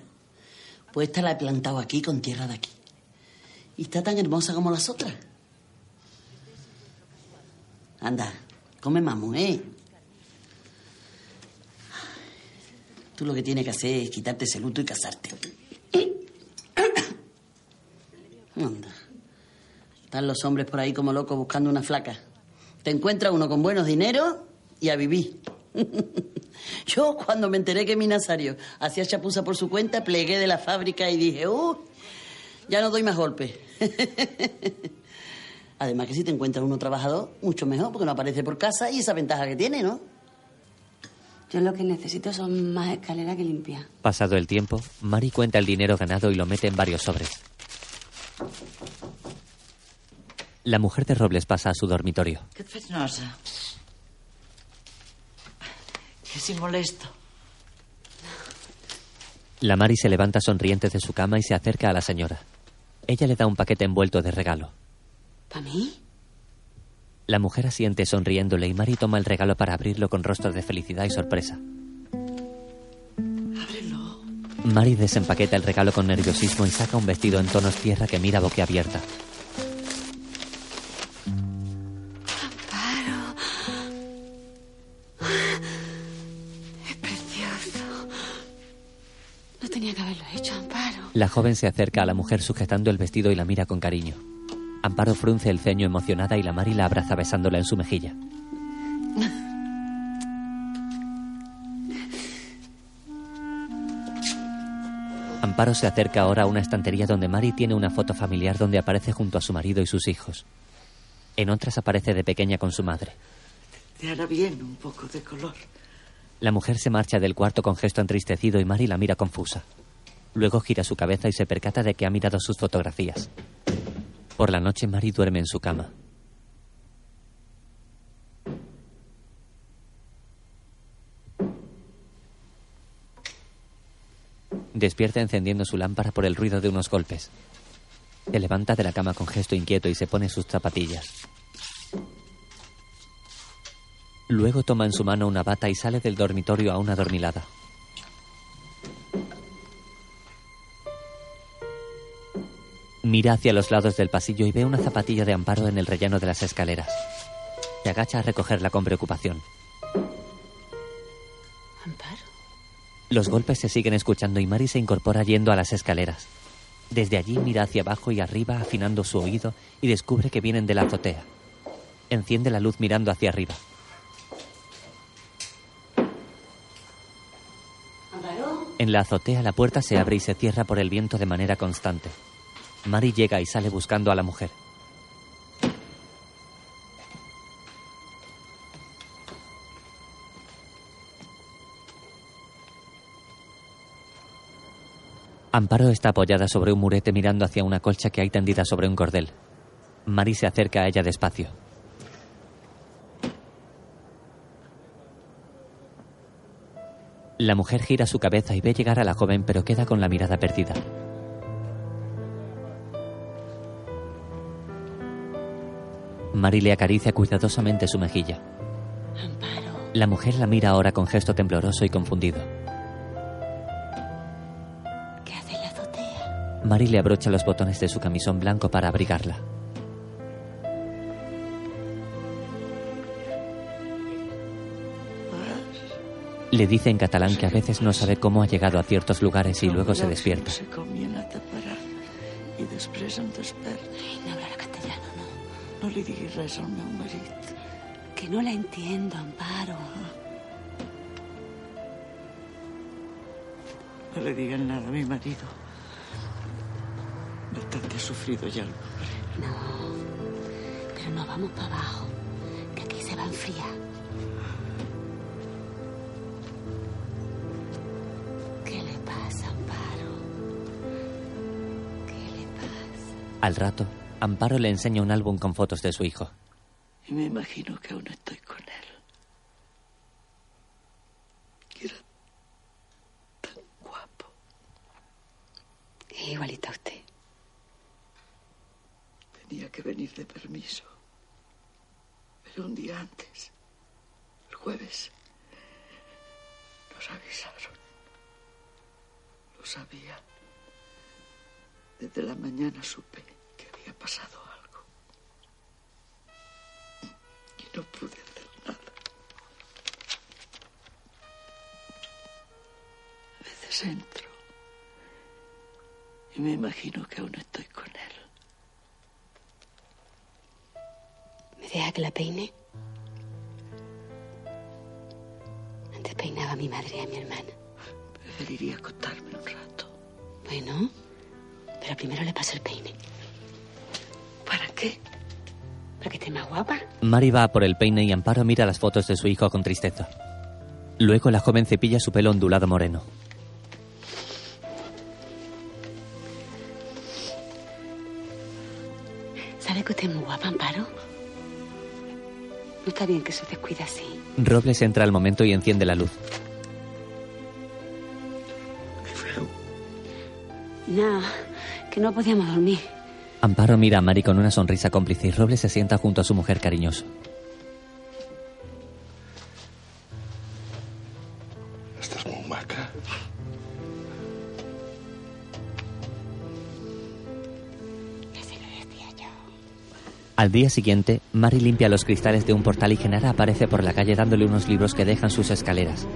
Pues esta la he plantado aquí con tierra de aquí. Y está tan hermosa como las otras. Anda, come mamu, ¿eh? Tú lo que tienes que hacer es quitarte ese luto y casarte. Anda. Están los hombres por ahí como locos buscando una flaca. Te encuentras uno con buenos dineros y a vivir. Yo, cuando me enteré que mi Nazario hacía chapuza por su cuenta, plegué de la fábrica y dije, ¡uh! Ya no doy más golpes. Además que si te encuentras uno trabajador, mucho mejor, porque no aparece por casa y esa ventaja que tiene, ¿no? Yo lo que necesito son más escaleras que limpiar. Pasado el tiempo, Mari cuenta el dinero ganado y lo mete en varios sobres. La mujer de Robles pasa a su dormitorio. Et faig nosa? Que si molesto. La Mari se levanta sonriente de su cama y se acerca a la señora. Ella le da un paquete envuelto de regalo. ¿Para mí? La mujer asiente sonriéndole y Mari toma el regalo para abrirlo con rostro de felicidad y sorpresa. Ábrelo. Mari desempaqueta el regalo con nerviosismo y saca un vestido en tonos tierra que mira boquiabierta. Amparo. La joven se acerca a la mujer sujetando el vestido y la mira con cariño. Amparo frunce el ceño emocionada y la Mari la abraza besándola en su mejilla. Amparo se acerca ahora a una estantería donde Mari tiene una foto familiar donde aparece junto a su marido y sus hijos. En otras aparece de pequeña con su madre. Te hará bien un poco de color. La mujer se marcha del cuarto con gesto entristecido y Mari la mira confusa. Luego gira su cabeza y se percata de que ha mirado sus fotografías. Por la noche Mari duerme en su cama. Despierta encendiendo su lámpara por el ruido de unos golpes. Se levanta de la cama con gesto inquieto y se pone sus zapatillas. Luego toma en su mano una bata y sale del dormitorio a una dormilada. Mira hacia los lados del pasillo y ve una zapatilla de amparo en el relleno de las escaleras. Se agacha a recogerla con preocupación. ¿Amparo? Los golpes se siguen escuchando y Mari se incorpora yendo a las escaleras. Desde allí mira hacia abajo y arriba afinando su oído y descubre que vienen de la azotea. Enciende la luz mirando hacia arriba. ¿Amparo? En la azotea la puerta se abre y se cierra por el viento de manera constante. Mari llega y sale buscando a la mujer. Amparo está apoyada sobre un murete mirando hacia una colcha que hay tendida sobre un cordel. Mari se acerca a ella despacio. La mujer gira su cabeza y ve llegar a la joven pero queda con la mirada perdida. Mari le acaricia cuidadosamente su mejilla. La mujer la mira ahora con gesto tembloroso y confundido. ¿Qué hace la azotea? Mari le abrocha los botones de su camisón blanco para abrigarla. Le dice en catalán que a veces no sabe cómo ha llegado a ciertos lugares y luego se despierta. No hablarà castellano, no. No li diguis res al meu marit. Que no la entiendo, Amparo. No le digan nada a mi marido. Bastante ha sufrido ya el pobre. No. Pero no vamos para abajo, que aquí se va a enfriar. ¿Qué le pasa, Amparo? ¿Qué le pasa? Al rato, Amparo le enseña un álbum con fotos de su hijo. Y me imagino que aún estoy Mari va por el peine y Amparo mira las fotos de su hijo con tristeza. Luego la joven cepilla su pelo ondulado moreno. ¿Sabe que usted es muy guapa, Amparo? No está bien que se descuide así. Robles entra al momento y enciende la luz. No, que no podíamos dormir. Amparo mira a Mari con una sonrisa cómplice y Robles se sienta junto a su mujer cariñoso. Estás muy maca. Al día siguiente, Mari limpia los cristales de un portal y Genara aparece por la calle dándole unos libros que dejan sus escaleras.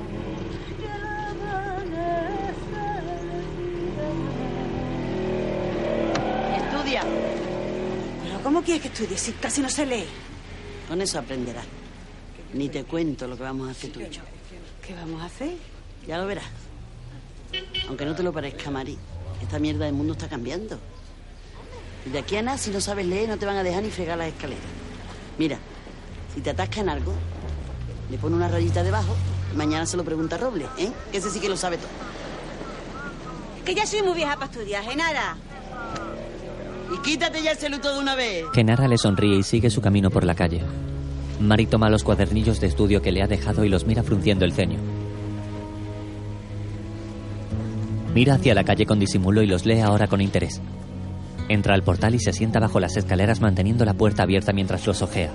Estudie si casi no se lee? Con eso aprenderás. Ni te cuento lo que vamos a hacer tú y yo. ¿Qué vamos a hacer? Ya lo verás. Aunque no te lo parezca, Mari, esta mierda del mundo está cambiando. Y de aquí a nada, si no sabes leer, no te van a dejar ni fregar las escaleras. Mira, si te atasca en algo, le pone una rayita debajo y mañana se lo pregunta a Robles, ¿eh? Que ese sí que lo sabe todo. Que ya soy muy vieja para estudiar, Genara. Y quítate ya el celuto de una vez. Genara le sonríe y sigue su camino por la calle. Mari toma los cuadernillos de estudio que le ha dejado y los mira frunciendo el ceño. Mira hacia la calle con disimulo y los lee ahora con interés. Entra al portal y se sienta bajo las escaleras manteniendo la puerta abierta mientras los ojea.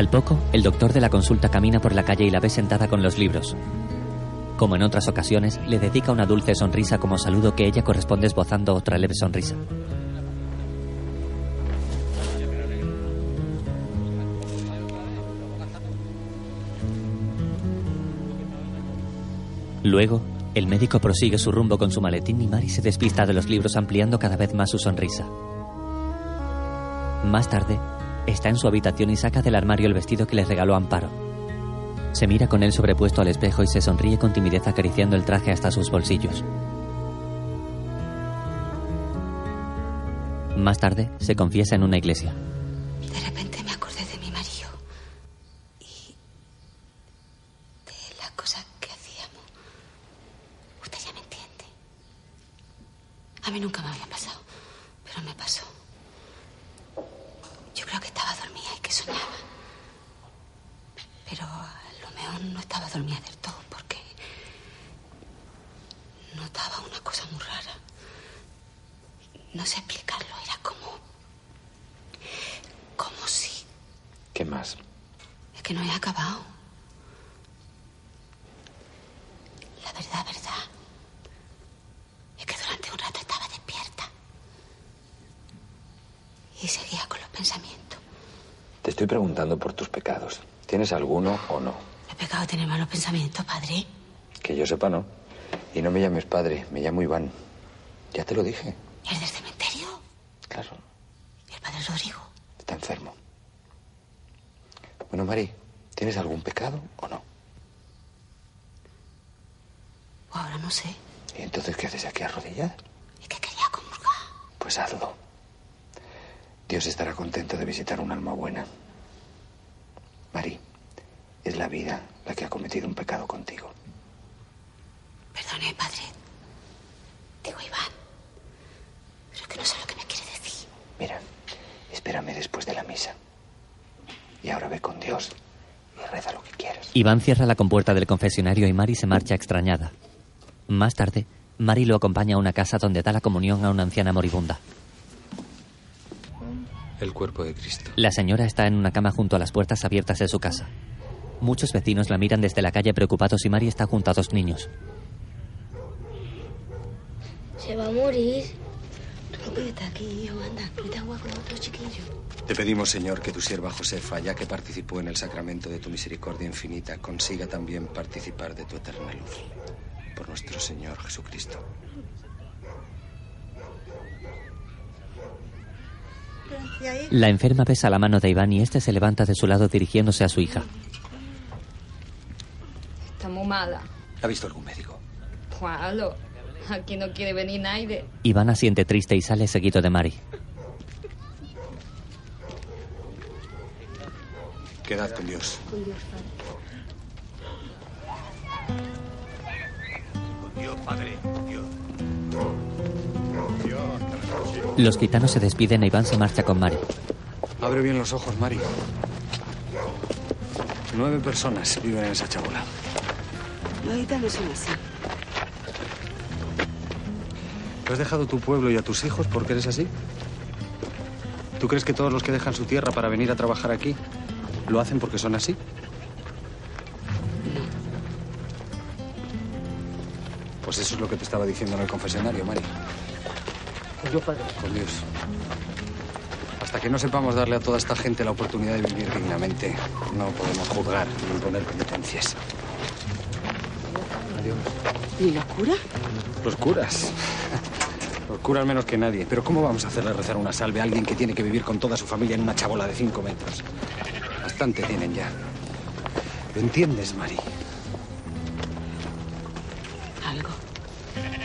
Al poco, el doctor de la consulta camina por la calle y la ve sentada con los libros. Como en otras ocasiones, le dedica una dulce sonrisa como saludo que ella corresponde esbozando otra leve sonrisa. Luego, el médico prosigue su rumbo con su maletín y Mari se despista de los libros ampliando cada vez más su sonrisa. Más tarde, está en su habitación y saca del armario el vestido que le regaló Amparo. Se mira con él sobrepuesto al espejo y se sonríe con timidez acariciando el traje hasta sus bolsillos. Más tarde, se confiesa en una iglesia. De repente me acordé de mi marido y de las cosas que hacíamos. Usted ya me entiende. A mí nunca me había pasado, pero me pasó. Yo creo que estaba dormida y que soñaba. Pero a lo mejor no estaba dormida del todo porque notaba una cosa muy rara. No sé explicarlo, era como... como si... ¿Qué más? Es que no he acabado. La verdad, verdad, es que durante un rato estaba despierta. Y seguía con los pensamientos. Te estoy preguntando por tus pecados. ¿Tienes alguno o no? He pecado tener malos pensamientos, padre. Que yo sepa, no. Y no me llames padre, me llamo Iván. Ya te lo dije. ¿El del cementerio? Claro, ¿Y el padre Rodrigo? está enfermo. Bueno, Mari, ¿tienes algún pecado o no? Ahora no sé. ¿Y entonces qué haces aquí arrodillada? Es que quería comulgar. Pues hazlo. Dios estará contento de visitar un alma buena. Mari, es la vida la que ha cometido un pecado contigo. Perdone, padre. Digo, Iván. Pero es que no sé lo que me quiere decir. Mira, espérame después de la misa. Y ahora ve con Dios y reza lo que quieras. Iván cierra la compuerta del confesionario y Mari se marcha extrañada. Más tarde, Mari lo acompaña a una casa donde da la comunión a una anciana moribunda. El cuerpo de Cristo. La señora está en una cama junto a las puertas abiertas de su casa. Muchos vecinos la miran desde la calle preocupados y Mari está junto a dos niños. Se va a morir. Tú no estar aquí, hijo. Anda, vete a jugar con otro chiquillo. Te pedimos, Señor, que tu sierva Josefa, ya que participó en el sacramento de tu misericordia infinita, consiga también participar de tu eterna luz. Por nuestro Señor Jesucristo. La enferma besa la mano de Iván y este se levanta de su lado dirigiéndose a su hija. Está muy mala. ¿Ha visto algún médico? Claro. Aquí no quiere venir nadie. Iván asiente triste y sale seguido de Mari. Quedad con Dios. Dios, Padre, Dios. Los gitanos se despiden e Iván se marcha con Mari. Abre bien los ojos, Mari. Nueve personas viven en esa chabola. Los gitanos son así. ¿Tú has dejado tu pueblo y a tus hijos porque eres así? ¿Tú crees que todos los que dejan su tierra para venir a trabajar aquí lo hacen porque son así? Pues eso es lo que te estaba diciendo en el confesionario, Mari. Pues yo, padre. Con Dios. Hasta que no sepamos darle a toda esta gente la oportunidad de vivir dignamente, no podemos juzgar ni imponer penitencias. Adiós. ¿Y los curas? Los curas. Los curas menos que nadie. Pero ¿cómo vamos a hacerle rezar una salve a alguien que tiene que vivir con toda su familia en una chabola de cinco metros? Bastante tienen ya. ¿Lo entiendes, Mari? Algo.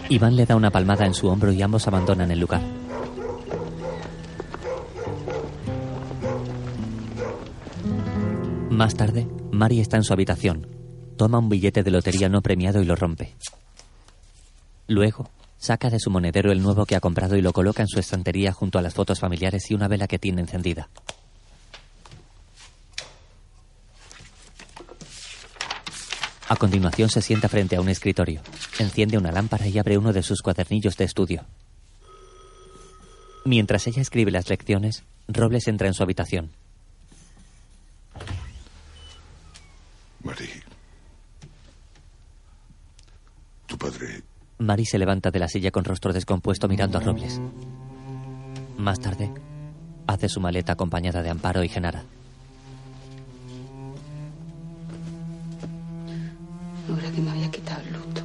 Iván le da una palmada en su hombro y ambos abandonan el lugar. Más tarde, Mari está en su habitación. Toma un billete de lotería no premiado y lo rompe. Luego, saca de su monedero el nuevo que ha comprado y lo coloca en su estantería junto a las fotos familiares y una vela que tiene encendida. A continuación se sienta frente a un escritorio, enciende una lámpara y abre uno de sus cuadernillos de estudio. Mientras ella escribe las lecciones, Robles entra en su habitación. Mari. Tu padre. Mari se levanta de la silla con rostro descompuesto mirando a Robles. Más tarde, hace su maleta acompañada de Amparo y Genara. Ahora que me había quitado el luto.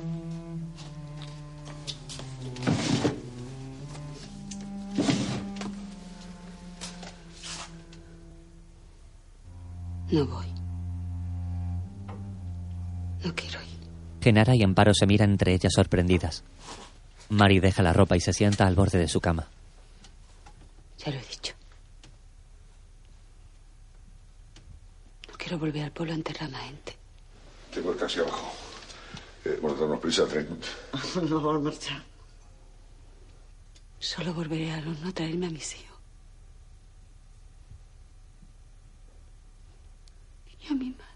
No voy. No quiero ir. Genara y Amparo se miran entre ellas sorprendidas. Mari deja la ropa y se sienta al borde de su cama. Ya lo he dicho. No quiero volver al pueblo a enterrar más gente. Tengo el taxi abajo. Eh, bueno, darnos prisa, tren. no vamos a marchar. Solo volveré a no traerme a mis hijos. Y a mi madre.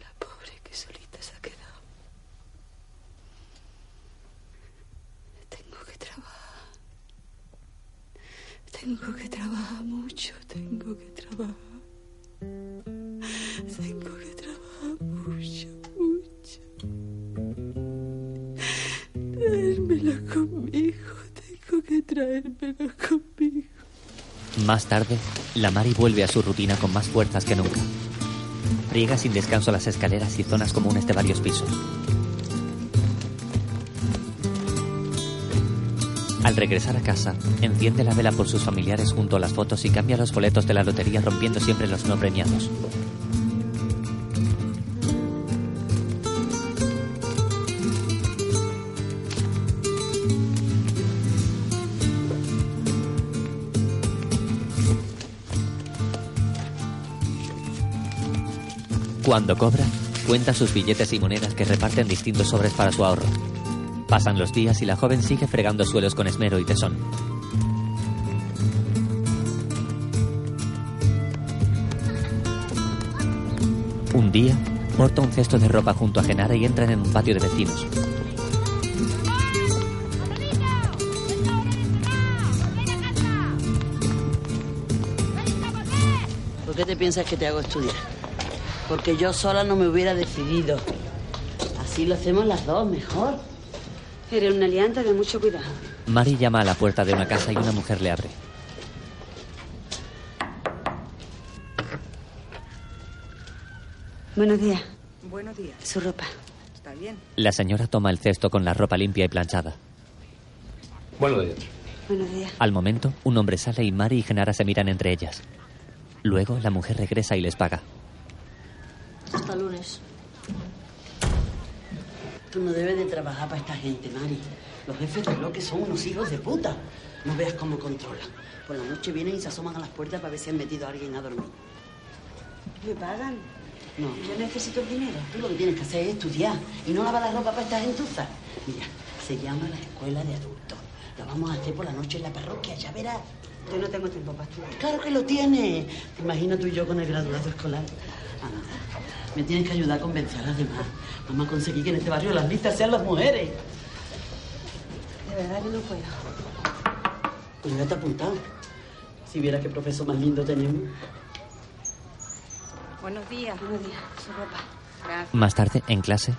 La pobre que solita se ha quedado. Tengo que trabajar. Tengo que trabajar mucho. Tengo que trabajar. Tengo que trabajar mucho, mucho. Traérmela conmigo. Tengo que traérmela conmigo. Más tarde, la Mari vuelve a su rutina con más fuerzas que nunca. Riega sin descanso las escaleras y zonas comunes de varios pisos. Al regresar a casa, enciende la vela por sus familiares junto a las fotos y cambia los boletos de la lotería rompiendo siempre los no premiados. Cuando cobra, cuenta sus billetes y monedas que reparten distintos sobres para su ahorro. Pasan los días y la joven sigue fregando suelos con esmero y tesón. Un día, porta un cesto de ropa junto a Genara y entran en un patio de vecinos. ¿Por qué te piensas que te hago estudiar? Porque yo sola no me hubiera decidido. Así lo hacemos las dos, mejor. Eres una lianta de mucho cuidado. Mari llama a la puerta de una casa y una mujer le abre. Buenos días. Buenos días. Su ropa. ¿Está bien? La señora toma el cesto con la ropa limpia y planchada. Buenos días. Buenos días. Al momento, un hombre sale y Mari y Genara se miran entre ellas. Luego, la mujer regresa y les paga. Hasta lunes. Tú no debes de trabajar para esta gente, Mari. Los jefes de bloque son unos hijos de puta. No veas cómo controlan. Por la noche vienen y se asoman a las puertas para ver si han metido a alguien a dormir. ¿Me pagan? No. Yo necesito el dinero. Tú lo que tienes que hacer es estudiar y no lavar la ropa para estas gentuzas. Mira, se llama la escuela de adultos. Lo vamos a hacer por la noche en la parroquia, ya verás. Yo no tengo tiempo para estudiar. Claro que lo tiene. Te imaginas tú y yo con el graduado escolar. Me tienes que ayudar a convencer a las demás. Vamos a conseguir que en este barrio las listas sean las mujeres. De verdad que no puedo. Pues ya te he apuntado. Si viera qué profesor más lindo tenemos. Buenos días. Buenos días. Su ropa. Gracias. Más tarde, en clase,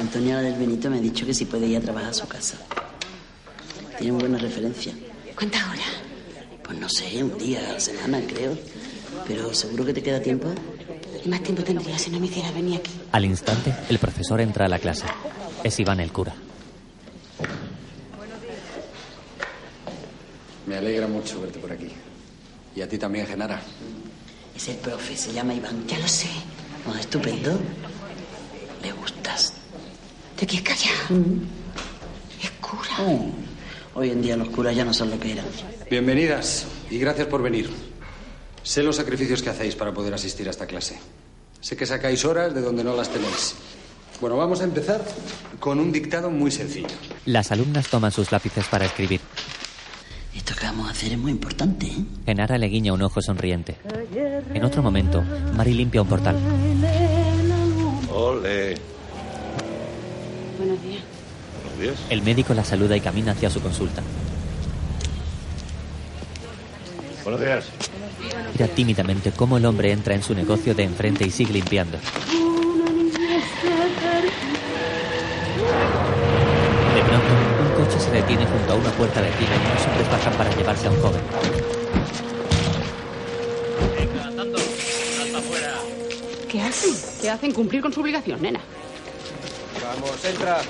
Antonia del Benito me ha dicho que si puede ir a trabajar a su casa. Tiene muy buena referencia. ¿Cuántas horas? Pues no sé, un día a la semana, creo. Pero seguro que te queda tiempo. Y más tiempo tendría si no me hiciera venir aquí. al instante, el profesor entra a la clase. Es Iván el cura. Me alegra mucho verte por aquí. Y a ti también, Genara. Es el profe, se llama Iván. Ya lo sé. Oh, estupendo. Le gustas. ¿Te quieres callar? Mm. Es cura. Oh, Hoy en día los curas ya no son lo que eran. Bienvenidas y gracias por venir. Sé los sacrificios que hacéis para poder asistir a esta clase. Sé que sacáis horas de donde no las tenéis. Bueno, vamos a empezar con un dictado muy sencillo. Las alumnas toman sus lápices para escribir. Esto que vamos a hacer es muy importante, ¿eh? Genara le guiña un ojo sonriente. En otro momento, Mari limpia un portal. Ole. Buenos días. Buenos días. El médico la saluda y camina hacia su consulta. Buenos días. Mira tímidamente cómo el hombre entra en su negocio de enfrente y sigue limpiando. De pronto, un coche se detiene junto a una puerta de fila y unos hombres bajan para llevarse a un joven. ¿Qué hacen? ¿Qué hacen? Cumplir con su obligación, nena. Vamos, entra.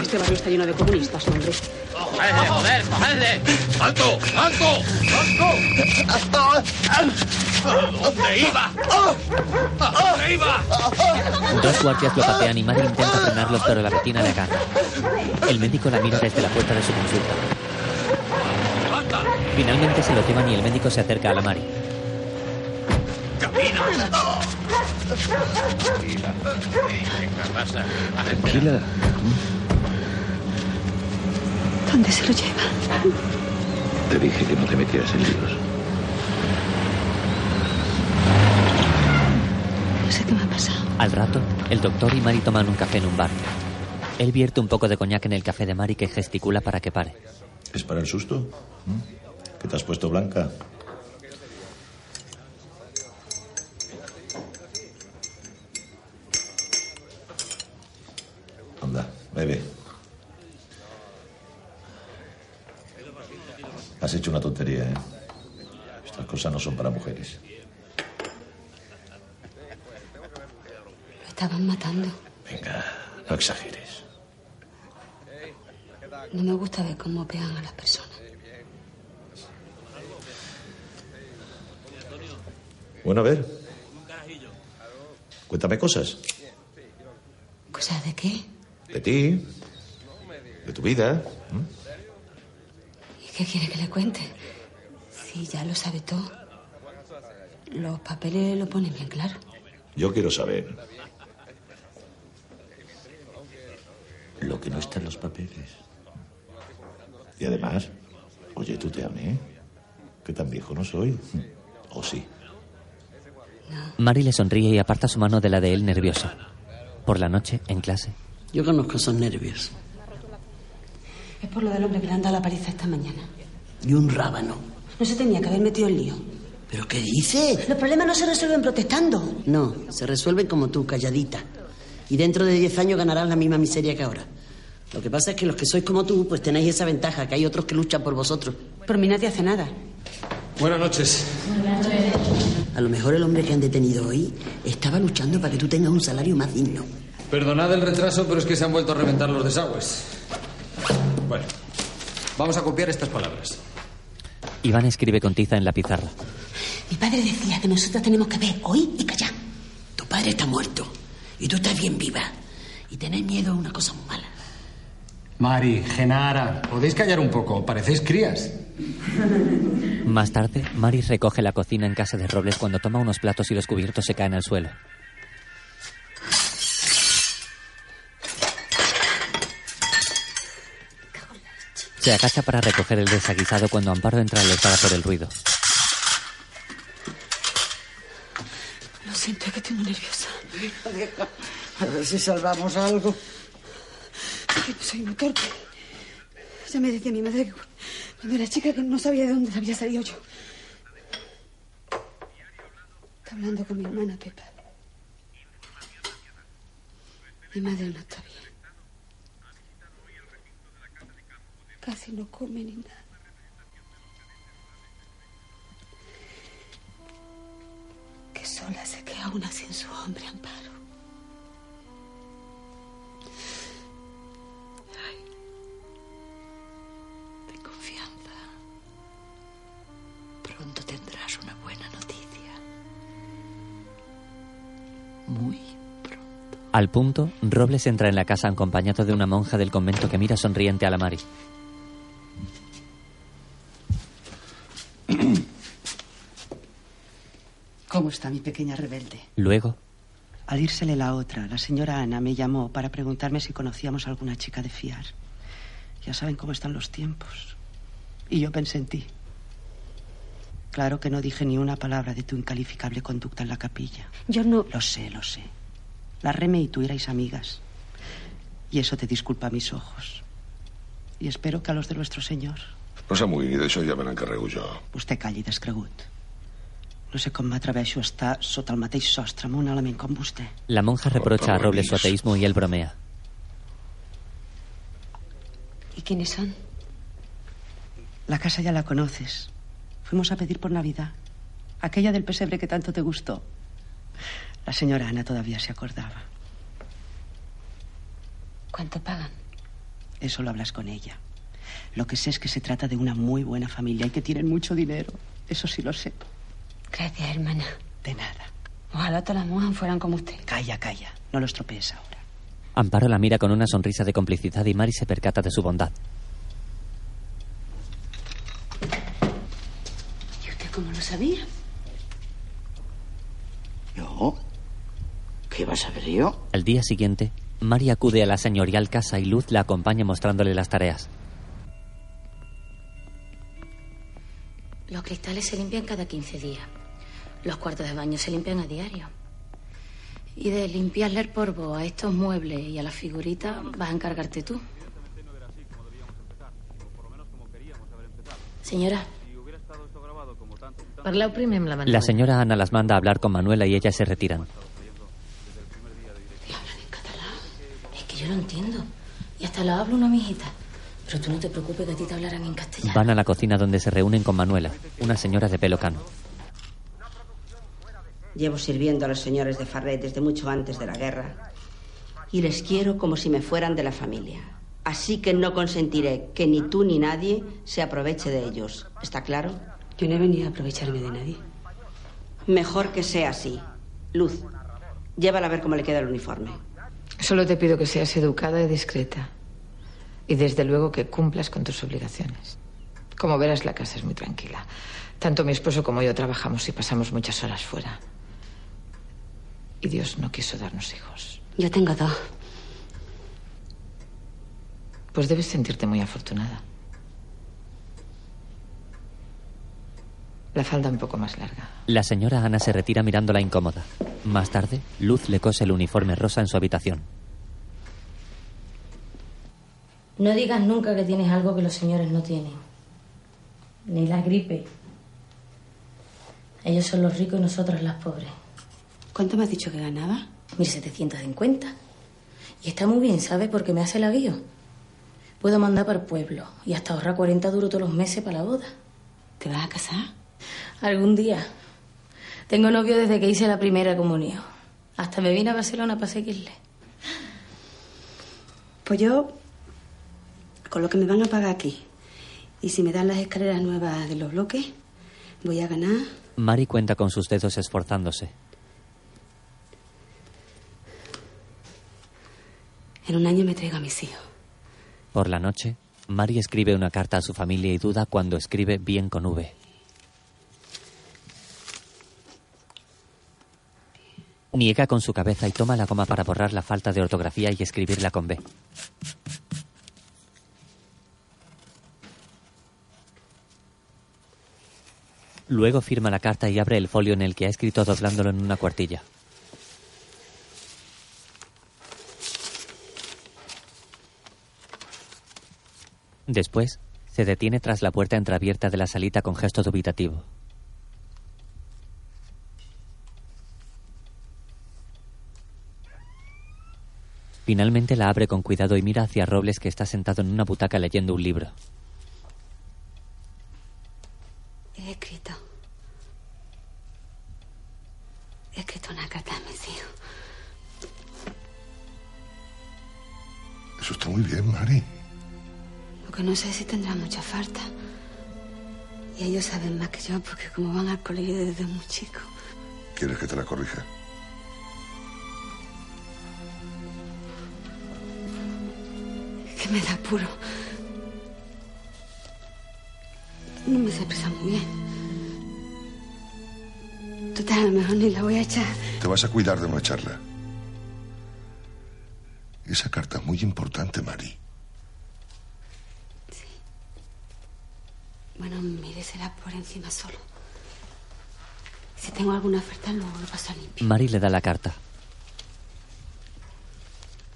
Este barrio está lleno de comunistas, hombre. ¡Cogedle, joder, cogedle! ¡Alto, alto, alto! ¿Dónde iba? ¿Dónde iba? Dos guardias lo patean y Mari intenta frenarlos, pero la vecina le agarra. El médico la mira desde la puerta de su consulta. Finalmente se lo llevan y el médico se acerca a la Mari. Tranquila. ¿Qué pasa? Tranquila. ¿Dónde se lo lleva? Te dije que no te metieras en líos. No sé qué me ha pasado. Al rato, el doctor y Mari toman un café en un bar. Él vierte un poco de coñac en el café de Mari que gesticula para que pare. ¿Es para el susto? ¿Mm? ¿Que te has puesto blanca? Anda, bebe. Has hecho una tontería, ¿eh? Estas cosas no son para mujeres. Lo estaban matando. Venga, no exageres. No me gusta ver cómo pegan a las personas. Bueno, a ver. Cuéntame cosas. ¿Cosas de qué? De ti. De tu vida. ¿Mm? ¿Y qué quiere que le cuente? Si ya lo sabe todo. Los papeles lo ponen bien claro. Yo quiero saber. Lo que no está en los papeles. Y además, oye, tú te amé. Que tan viejo no soy. ¿O sí? Mari le sonríe y aparta su mano de la de él nerviosa. Por la noche, en clase, Yo conozco esos nervios. Es por lo del hombre que le han dado la paliza esta mañana. Y un rábano. No se tenía que haber metido en lío. ¿Pero qué dice? Los problemas no se resuelven protestando. No, se resuelven como tú, calladita. Y dentro de 10 años ganarás la misma miseria que ahora. Lo que pasa es que los que sois como tú, pues tenéis esa ventaja, que hay otros que luchan por vosotros. Por mí nadie hace nada. Buenas noches. A lo mejor el hombre que han detenido hoy estaba luchando para que tú tengas un salario más digno. Perdonad el retraso, pero es que se han vuelto a reventar los desagües. Bueno, vamos a copiar estas palabras. Iván escribe con tiza en la pizarra. Mi padre decía que nosotros tenemos que ver, oír y callar. Tu padre está muerto y tú estás bien viva. Y tener miedo es una cosa muy mala. Mari, Genara, ¿podéis callar un poco? Parecéis crías. Más tarde, Mari recoge la cocina en casa de Robles cuando toma unos platos y los cubiertos se caen al suelo. Se agacha para recoger el desaguisado cuando Amparo entra alertada por el ruido. Lo siento, es que estoy muy nerviosa. Deja, deja. A ver si salvamos algo. Soy muy torpe. Ya me decía mi madre que cuando era chica que no sabía de dónde había salido yo. Está hablando con mi hermana Pepa. Mi madre no está bien. Casi no come ni nada. Que sola se queda una sin su hombre amparo. Ay, ten confianza. Pronto tendrás una buena noticia. Muy Al punto, Robles entra en la casa acompañado de una monja del convento que mira sonriente a la Mari. ¿Cómo está mi pequeña rebelde? Luego, Al írsele la otra, la señora Ana me llamó para preguntarme si conocíamos alguna chica de fiar. Ya saben cómo están los tiempos. Y yo pensé en ti. Claro que no dije ni una palabra de tu incalificable conducta en la capilla. Yo no. Lo sé, lo sé. La Reme y tú erais amigas. Y eso te disculpa a mis ojos. Y espero que a los de nuestro Señor. No s'amoïni, ni d'això ja me n'encarrego jo. Vostè calli, descregut. No sé com m'atreveixo a estar sota el mateix sostre amb un element com vostè. la monja reprocha a Robles su ateísmo y él bromea. ¿Y quiénes son? La casa ya la conoces. Fuimos a pedir por Navidad. Aquella del pesebre que tanto te gustó. La señora Ana todavía se acordaba. ¿Cuánto pagan? Eso lo hablas con ella. Lo que sé es que se trata de una muy buena familia y que tienen mucho dinero. Eso sí lo sé. Gracias, hermana. De nada. Ojalá todas las monjas fueran como usted. Calla, calla. No lo estropees ahora. Amparo la mira con una sonrisa de complicidad y Mari se percata de su bondad. ¿Y usted cómo lo sabía? ¿Yo? ¿Qué vas a ver yo? Al día siguiente, Mari acude a la señorial casa y Luz la acompaña mostrándole las tareas. Los cristales se limpian cada 15 días. Los cuartos de baño se limpian a diario. Y de limpiarle el polvo a estos muebles y a las figuritas vas a encargarte tú. Señora. La señora Ana las manda a hablar con Manuela y ellas se retiran. Es que yo lo entiendo. Y hasta lo hablo una mijita. Pero tú no te preocupes que a ti te hablarán en castellano. Van a la cocina donde se reúnen con Manuela, una señora de pelo cano. Llevo sirviendo a los señores de Farret desde mucho antes de la guerra y les quiero como si me fueran de la familia. Así que no consentiré que ni tú ni nadie se aproveche de ellos. ¿Está claro? Yo no he venido a aprovecharme de nadie. Mejor que sea así. Luz, llévala a ver cómo le queda el uniforme. Solo te pido que seas educada y discreta. Y desde luego que cumplas con tus obligaciones. Como verás, la casa es muy tranquila. Tanto mi esposo como yo trabajamos y pasamos muchas horas fuera. Y Dios no quiso darnos hijos. Yo tengo dos. Pues debes sentirte muy afortunada. La falda un poco más larga. La señora Ana se retira mirándola incómoda. Más tarde, Luz le cose el uniforme rosa en su habitación. No digas nunca que tienes algo que los señores no tienen. Ni la gripe. Ellos son los ricos y nosotros las pobres. ¿Cuánto me has dicho que ganaba? 1750. Y está muy bien, ¿sabes? Porque me hace el avío. Puedo mandar para el pueblo y hasta ahorrar 40 duros todos los meses para la boda. ¿Te vas a casar? Algún día. Tengo novio desde que hice la primera comunión. Hasta me vine a Barcelona para seguirle. Pues yo, con lo que me van a pagar aquí, y si me dan las escaleras nuevas de los bloques, voy a ganar. Mari cuenta con sus dedos esforzándose. En un año me traigo a mis. Por la noche, Mari escribe una carta a su familia y duda cuando escribe bien con V. Niega con su cabeza y toma la goma para borrar la falta de ortografía y escribirla con B. Luego firma la carta y abre el folio en el que ha escrito doblándolo en una cuartilla. Después, se detiene tras la puerta entreabierta de la salita con gesto dubitativo. Finalmente la abre con cuidado y mira hacia Robles que está sentado en una butaca leyendo un libro. He escrito. He escrito una carta a mis hijos. Eso está muy bien, Mari. Lo que no sé si tendrá mucha falta. Y ellos saben más que yo porque como van al colegio desde muy chico. ¿Quieres que te la corrija? Es que me da puro. No me sé expresar muy bien. Total, a lo mejor ni la voy a echar. Te vas a cuidar de no echarla. Esa carta es muy importante, Mari. Bueno, míresela por encima solo. Si tengo alguna oferta, luego lo paso a limpiar. Mari le da la carta.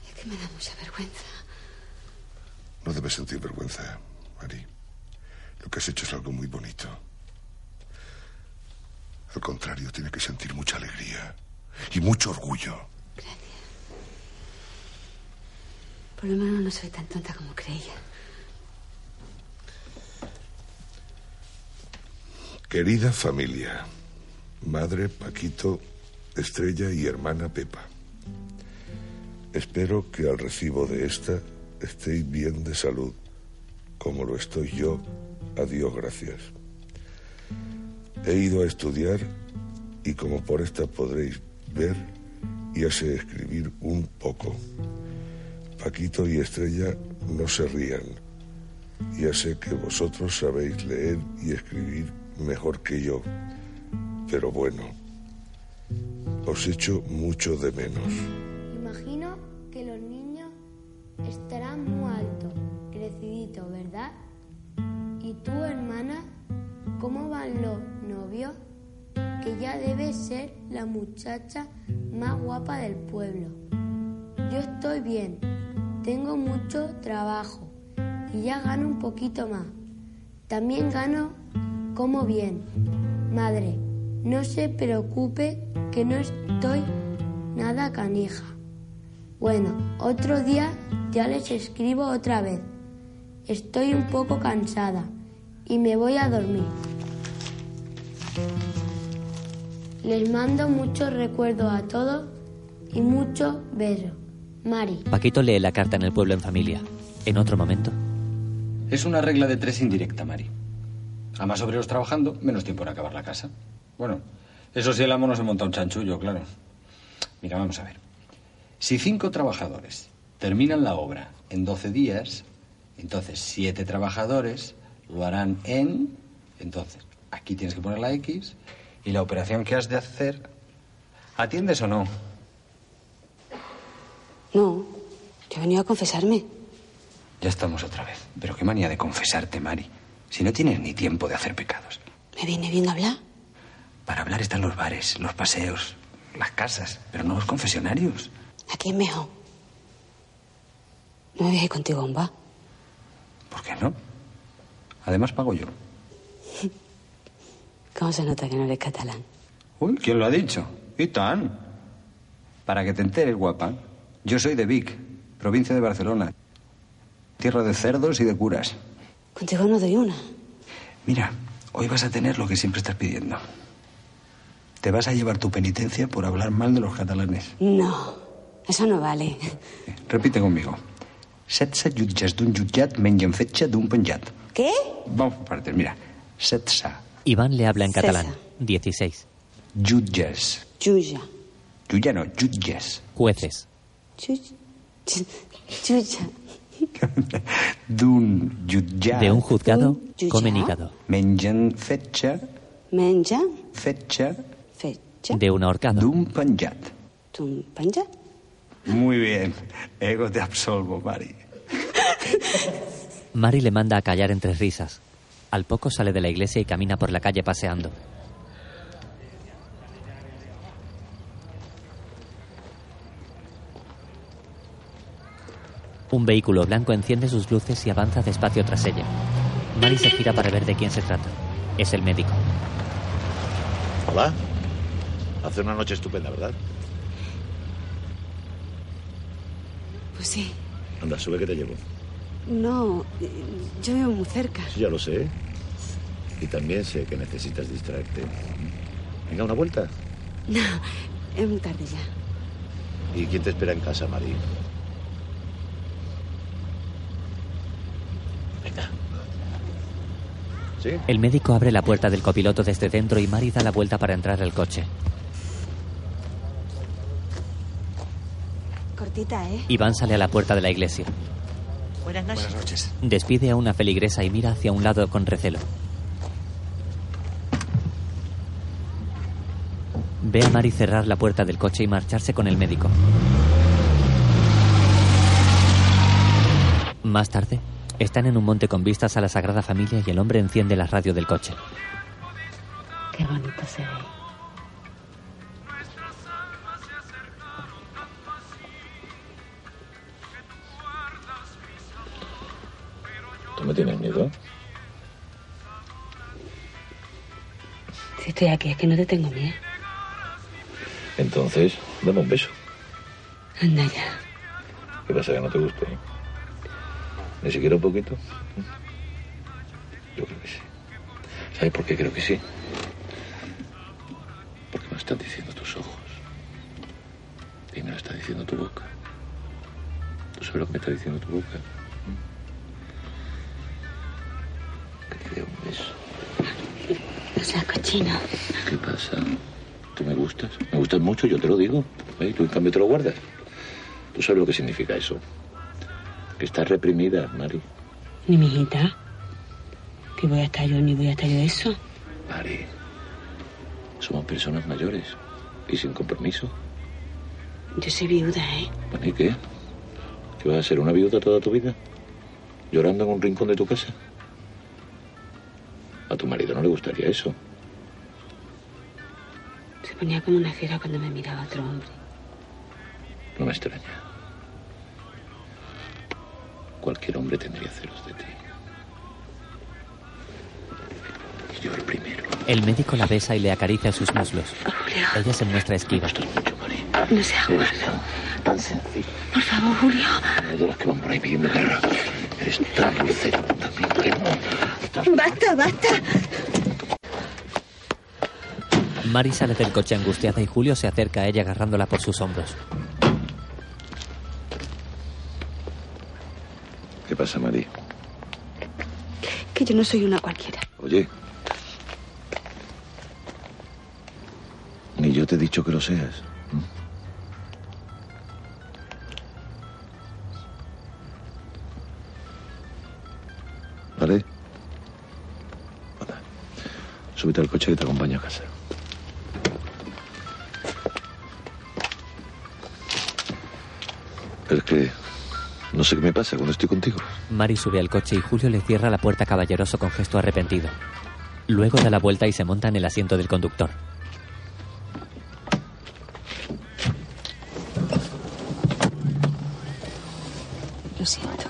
Es que me da mucha vergüenza. No debes sentir vergüenza, Mari. Lo que has hecho es algo muy bonito. Al contrario, tiene que sentir mucha alegría y mucho orgullo. Por lo menos no soy tan tonta como creía. Querida familia, madre Paquito, Estrella y hermana Pepa. Espero que al recibo de esta estéis bien de salud, como lo estoy yo. A Dios gracias. He ido a estudiar y como por esta podréis ver, ya sé escribir un poco. Paquito y Estrella no se rían. Ya sé que vosotros sabéis leer y escribir mejor que yo. Pero bueno, os echo mucho de menos. Imagino que los niños estarán muy altos, creciditos, ¿verdad? ¿Y tú, hermana, cómo van los novios? Que ya debe ser la muchacha más guapa del pueblo. Yo estoy bien, tengo mucho trabajo y ya gano un poquito más. También gano como bien. Madre, no se preocupe que no estoy nada canija. Bueno, otro día ya les escribo otra vez. Estoy un poco cansada y me voy a dormir. Les mando muchos recuerdos a todos y muchos besos. Mari. Paquito lee la carta en el pueblo en familia. En otro momento. Es una regla de tres indirecta, Mari. A más obreros trabajando, menos tiempo en acabar la casa. Bueno, eso sí el amo no se monta un chanchullo, claro. Mira, vamos a ver. Si cinco trabajadores terminan la obra en 12 días, entonces siete trabajadores lo harán en... Entonces, aquí tienes que poner la X y la operación que has de hacer... ¿Atiendes o no? No, yo he venido a confesarme. Ya estamos otra vez. Pero qué manía de confesarte, Mari. Si no tienes ni tiempo de hacer pecados. ¿Me viene bien hablar? Para hablar están los bares, los paseos, las casas, pero no los confesionarios. Aquí es mejor. No me voy a ir contigo a un bar. ¿Por qué no? Además pago yo. ¿Cómo se nota que no eres catalán? Uy, ¿quién lo ha dicho? ¿Y tan? Para que te enteres, guapa. Yo soy de Vic, provincia de Barcelona. Tierra de cerdos y de curas. Contigo no doy una. Mira, hoy vas a tener lo que siempre estás pidiendo. Te vas a llevar tu penitencia por hablar mal de los catalanes. No, eso no vale. Repite conmigo. Setze jutges d'un jutjat mengen fetge d'un penjat. ¿Qué? Vamos por partes, mira. Setze Iván le habla en catalán. 16. jutges. Chuya. Yuya no, jutges. Jueces. Chuch- De un juzgado, comen hígado. Mengen fetge, Menja. fetge Fetge. De un ahorcado. Muy bien. Ego te absolvo, Mari. Mari le manda a callar entre risas. Al poco sale de la iglesia y camina por la calle paseando. Un vehículo blanco enciende sus luces y avanza despacio tras ella. Mari se gira para ver de quién se trata. Es el médico. Hola. Hace una noche estupenda, ¿verdad? Pues sí. Anda, sube que te llevo. No, yo vivo muy cerca. Sí, ya lo sé. Y también sé que necesitas distraerte. Venga, una vuelta. No, es muy tarde ya. ¿Y quién te espera en casa, Mari? El médico abre la puerta del copiloto desde dentro y Mari da la vuelta para entrar al coche. Cortita, ¿eh? Iván sale a la puerta de la iglesia. Buenas noches. Despide a una feligresa y mira hacia un lado con recelo. Ve a Mari cerrar la puerta del coche y marcharse con el médico. Más tarde, están en un monte con vistas a la Sagrada Familia y el hombre enciende la radio del coche. Qué bonito se ve. ¿Tú me tienes miedo? Si estoy aquí es que no te tengo miedo. Entonces, dame un beso. Anda ya. ¿Qué pasa que no te gusta? eh? ¿Ni siquiera un poquito? Yo creo que sí. ¿Sabes por qué creo que sí? Porque me lo están diciendo tus ojos. Y me lo está diciendo tu boca. ¿Tú sabes lo que me está diciendo tu boca? Que te dé un beso. No seas cochino. ¿Qué pasa? ¿Tú me gustas? Me gustas mucho, yo te lo digo. ¿Eh? Tú en cambio te lo guardas. ¿Tú sabes lo que significa eso? Que estás reprimida, Mari. Ni mi hijita. Que voy a estar yo, ni voy a estar yo eso. Mari, somos personas mayores y sin compromiso. Yo soy viuda, ¿eh? Bueno, ¿y qué? ¿Que vas a ser una viuda toda tu vida? ¿Llorando en un rincón de tu casa? A tu marido no le gustaría eso. Se ponía como una fiera cuando me miraba otro hombre. No me extraña. Cualquier hombre tendría celos de ti. Y yo el primero. El médico la besa y le acaricia sus muslos. Ella se muestra esquiva. No seas guarro. Tan sencillo. Por favor, Julio. No de los que van por ahí pidiendo guerra. Eres tan dulce, también que no. Basta, basta. Mari sale del coche angustiada y Julio se acerca a ella agarrándola por sus hombros. Pasa? Que yo no soy una cualquiera. Oye. Ni yo te he dicho que lo seas. ¿m? ¿Vale? Anda. Súbete al coche y te acompaño a casa. Es que no sé qué me pasa cuando estoy contigo. Mari sube al coche y Julio le cierra la puerta caballeroso con gesto arrepentido. Luego da la vuelta y se monta en el asiento del conductor. Lo siento.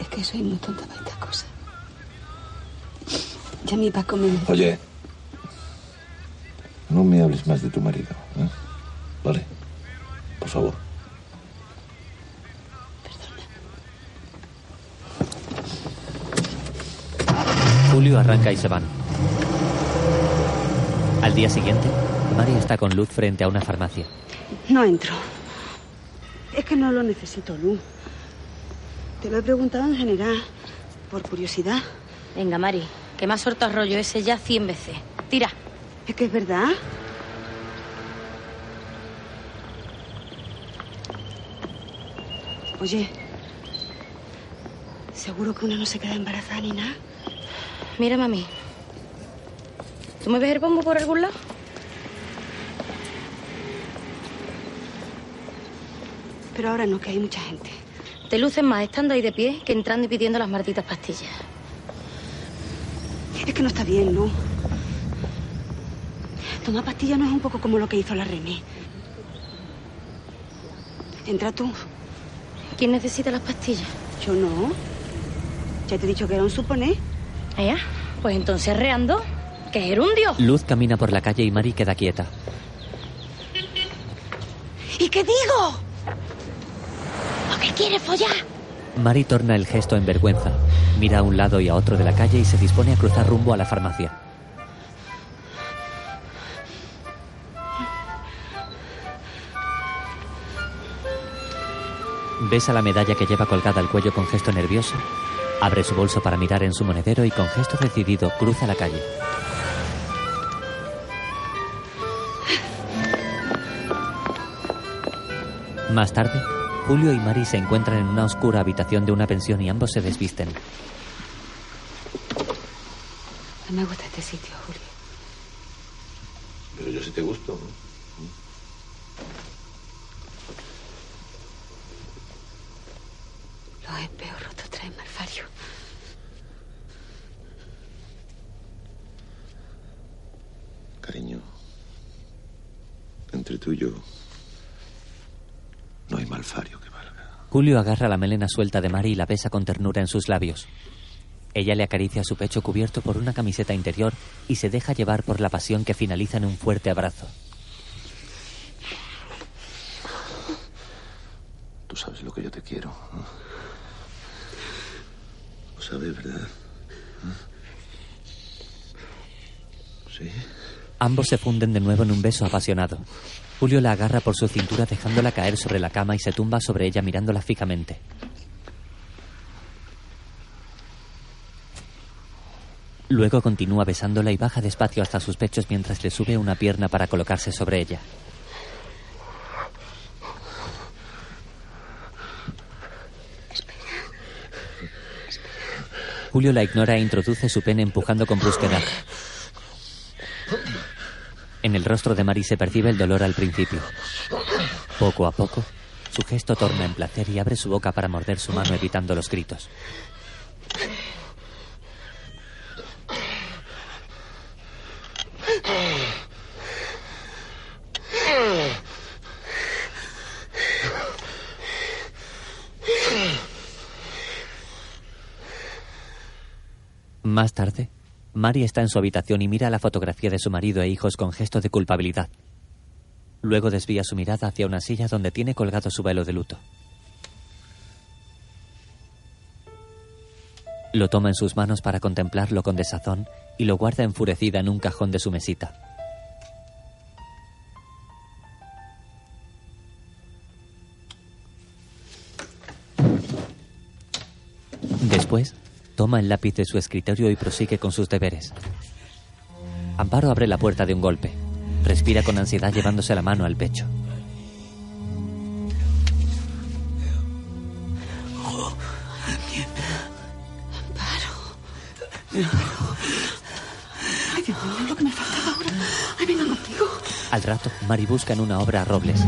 Es que soy muy tonta para estas cosas. Ya mi Paco me... Oye, no me hables más de tu marido, ¿eh? ¿Vale? Por favor. Arranca y se van. Al día siguiente, Mari está con Luz frente a una farmacia. No entro. Es que no lo necesito, Lu. Te lo he preguntado en general, por curiosidad. Venga, Mari, que me ha soltado rollo ese ya cien veces. Tira. Es que es verdad. Oye, ¿seguro que una no se queda embarazada ni nada? Mira, mami. ¿Tú me ves el bombo por algún lado? Pero ahora no, que hay mucha gente. Te luces más estando ahí de pie que entrando y pidiendo las malditas pastillas. Es que no está bien, ¿no? Tomar pastillas no es un poco como lo que hizo la René. Entra tú. ¿Quién necesita las pastillas? Yo no. Ya te he dicho que era un suponer. ¿Ella? Pues entonces arreando, que gerundio. Luz camina por la calle y Mari queda quieta. ¿Y qué digo? ¿O qué quiere follar? Mari torna el gesto en vergüenza, mira a un lado y a otro de la calle y se dispone a cruzar rumbo a la farmacia. Besa la medalla que lleva colgada al cuello con gesto nervioso, abre su bolso para mirar en su monedero y con gesto decidido cruza la calle. Más tarde, Julio y Mari se encuentran en una oscura habitación de una pensión y ambos se desvisten. No me gusta este sitio, Julio. Pero yo sí te gusto espejos rotos traen malfario. Cariño, entre tú y yo no hay malfario que valga. Julio agarra la melena suelta de Mari y la besa con ternura en sus labios. Ella le acaricia su pecho cubierto por una camiseta interior y se deja llevar por la pasión que finaliza en un fuerte abrazo. Tú sabes lo que yo te quiero. ¿no? Lo sabes, ¿verdad? ¿Sí? Ambos se funden de nuevo en un beso apasionado. Julio la agarra por su cintura dejándola caer sobre la cama y se tumba sobre ella mirándola fijamente. Luego continúa besándola y baja despacio hasta sus pechos mientras le sube una pierna para colocarse sobre ella. Julio la ignora e introduce su pene empujando con brusquedad. En el rostro de Mari se percibe el dolor al principio. Poco a poco, su gesto torna en placer y abre su boca para morder su mano evitando los gritos. Más tarde, Mari está en su habitación y mira la fotografía de su marido e hijos con gesto de culpabilidad. Luego desvía su mirada hacia una silla donde tiene colgado su velo de luto. Lo toma en sus manos para contemplarlo con desazón y lo guarda enfurecida en un cajón de su mesita. Después, toma el lápiz de su escritorio y prosigue con sus deberes. Amparo abre la puerta de un golpe. Respira con ansiedad llevándose la mano al pecho. Ay, Dios mío, lo que me faltaba ahora. Ay, venga contigo. Al rato, Mari busca en una obra a Robles.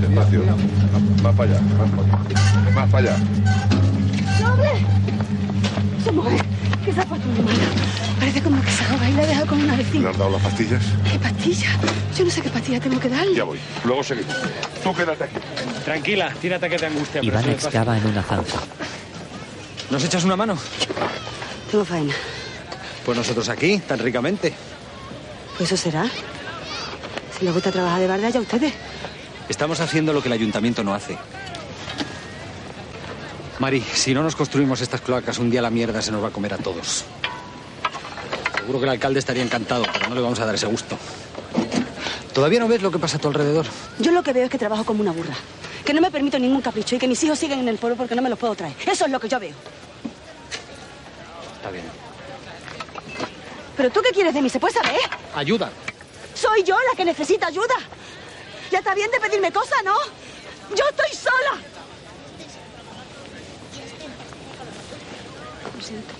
Despacio. Más, más para allá. Más para allá. Más para allá. ¡Doble! Esa mujer que se ha puesto muy mala. Parece como que se ahoga y la ha dejado con una ¿Le vecina. han dado las pastillas? ¿Qué pastilla? Yo no sé qué pastilla tengo que darle. Ya voy. Luego seguimos. Tú quédate aquí. Tranquila, tiene ataque de angustia. Iván le excava en una zanja. ¿Nos echas una mano? Tengo faena. Pues nosotros aquí, tan ricamente. Pues eso será. Si les gusta trabajar de barda, ya ustedes. Estamos haciendo lo que el ayuntamiento no hace. Mari, si no nos construimos estas cloacas, un día la mierda se nos va a comer a todos. Seguro que el alcalde estaría encantado, pero no le vamos a dar ese gusto. ¿Todavía no ves lo que pasa a tu alrededor? Yo lo que veo es que trabajo como una burra. Que no me permito ningún capricho y que mis hijos siguen en el pueblo porque no me los puedo traer. Eso es lo que yo veo. Está bien. ¿Pero tú qué quieres de mí? ¿Se puede saber? Ayuda. Soy yo la que necesita ayuda. Ya está bien de pedirme cosas, ¿no? Yo estoy sola. Siento.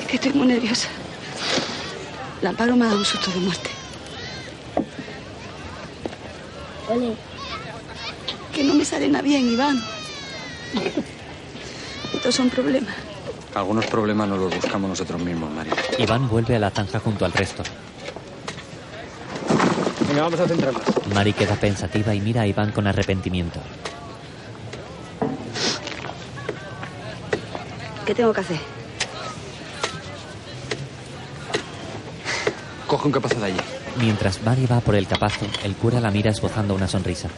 Es que estoy muy nerviosa. La Amparo me ha dado un susto de muerte. Ole, que no me sale nada bien, Iván. Estos son problemas. Algunos problemas nos los buscamos nosotros mismos, María. Iván vuelve a la zanja junto al resto. Venga, vamos a centrarnos. Mari queda pensativa y mira a Iván con arrepentimiento. ¿Qué tengo que hacer? Coge un capazo de allí. Mientras Mari va por el capazo, el cura la mira esbozando una sonrisa.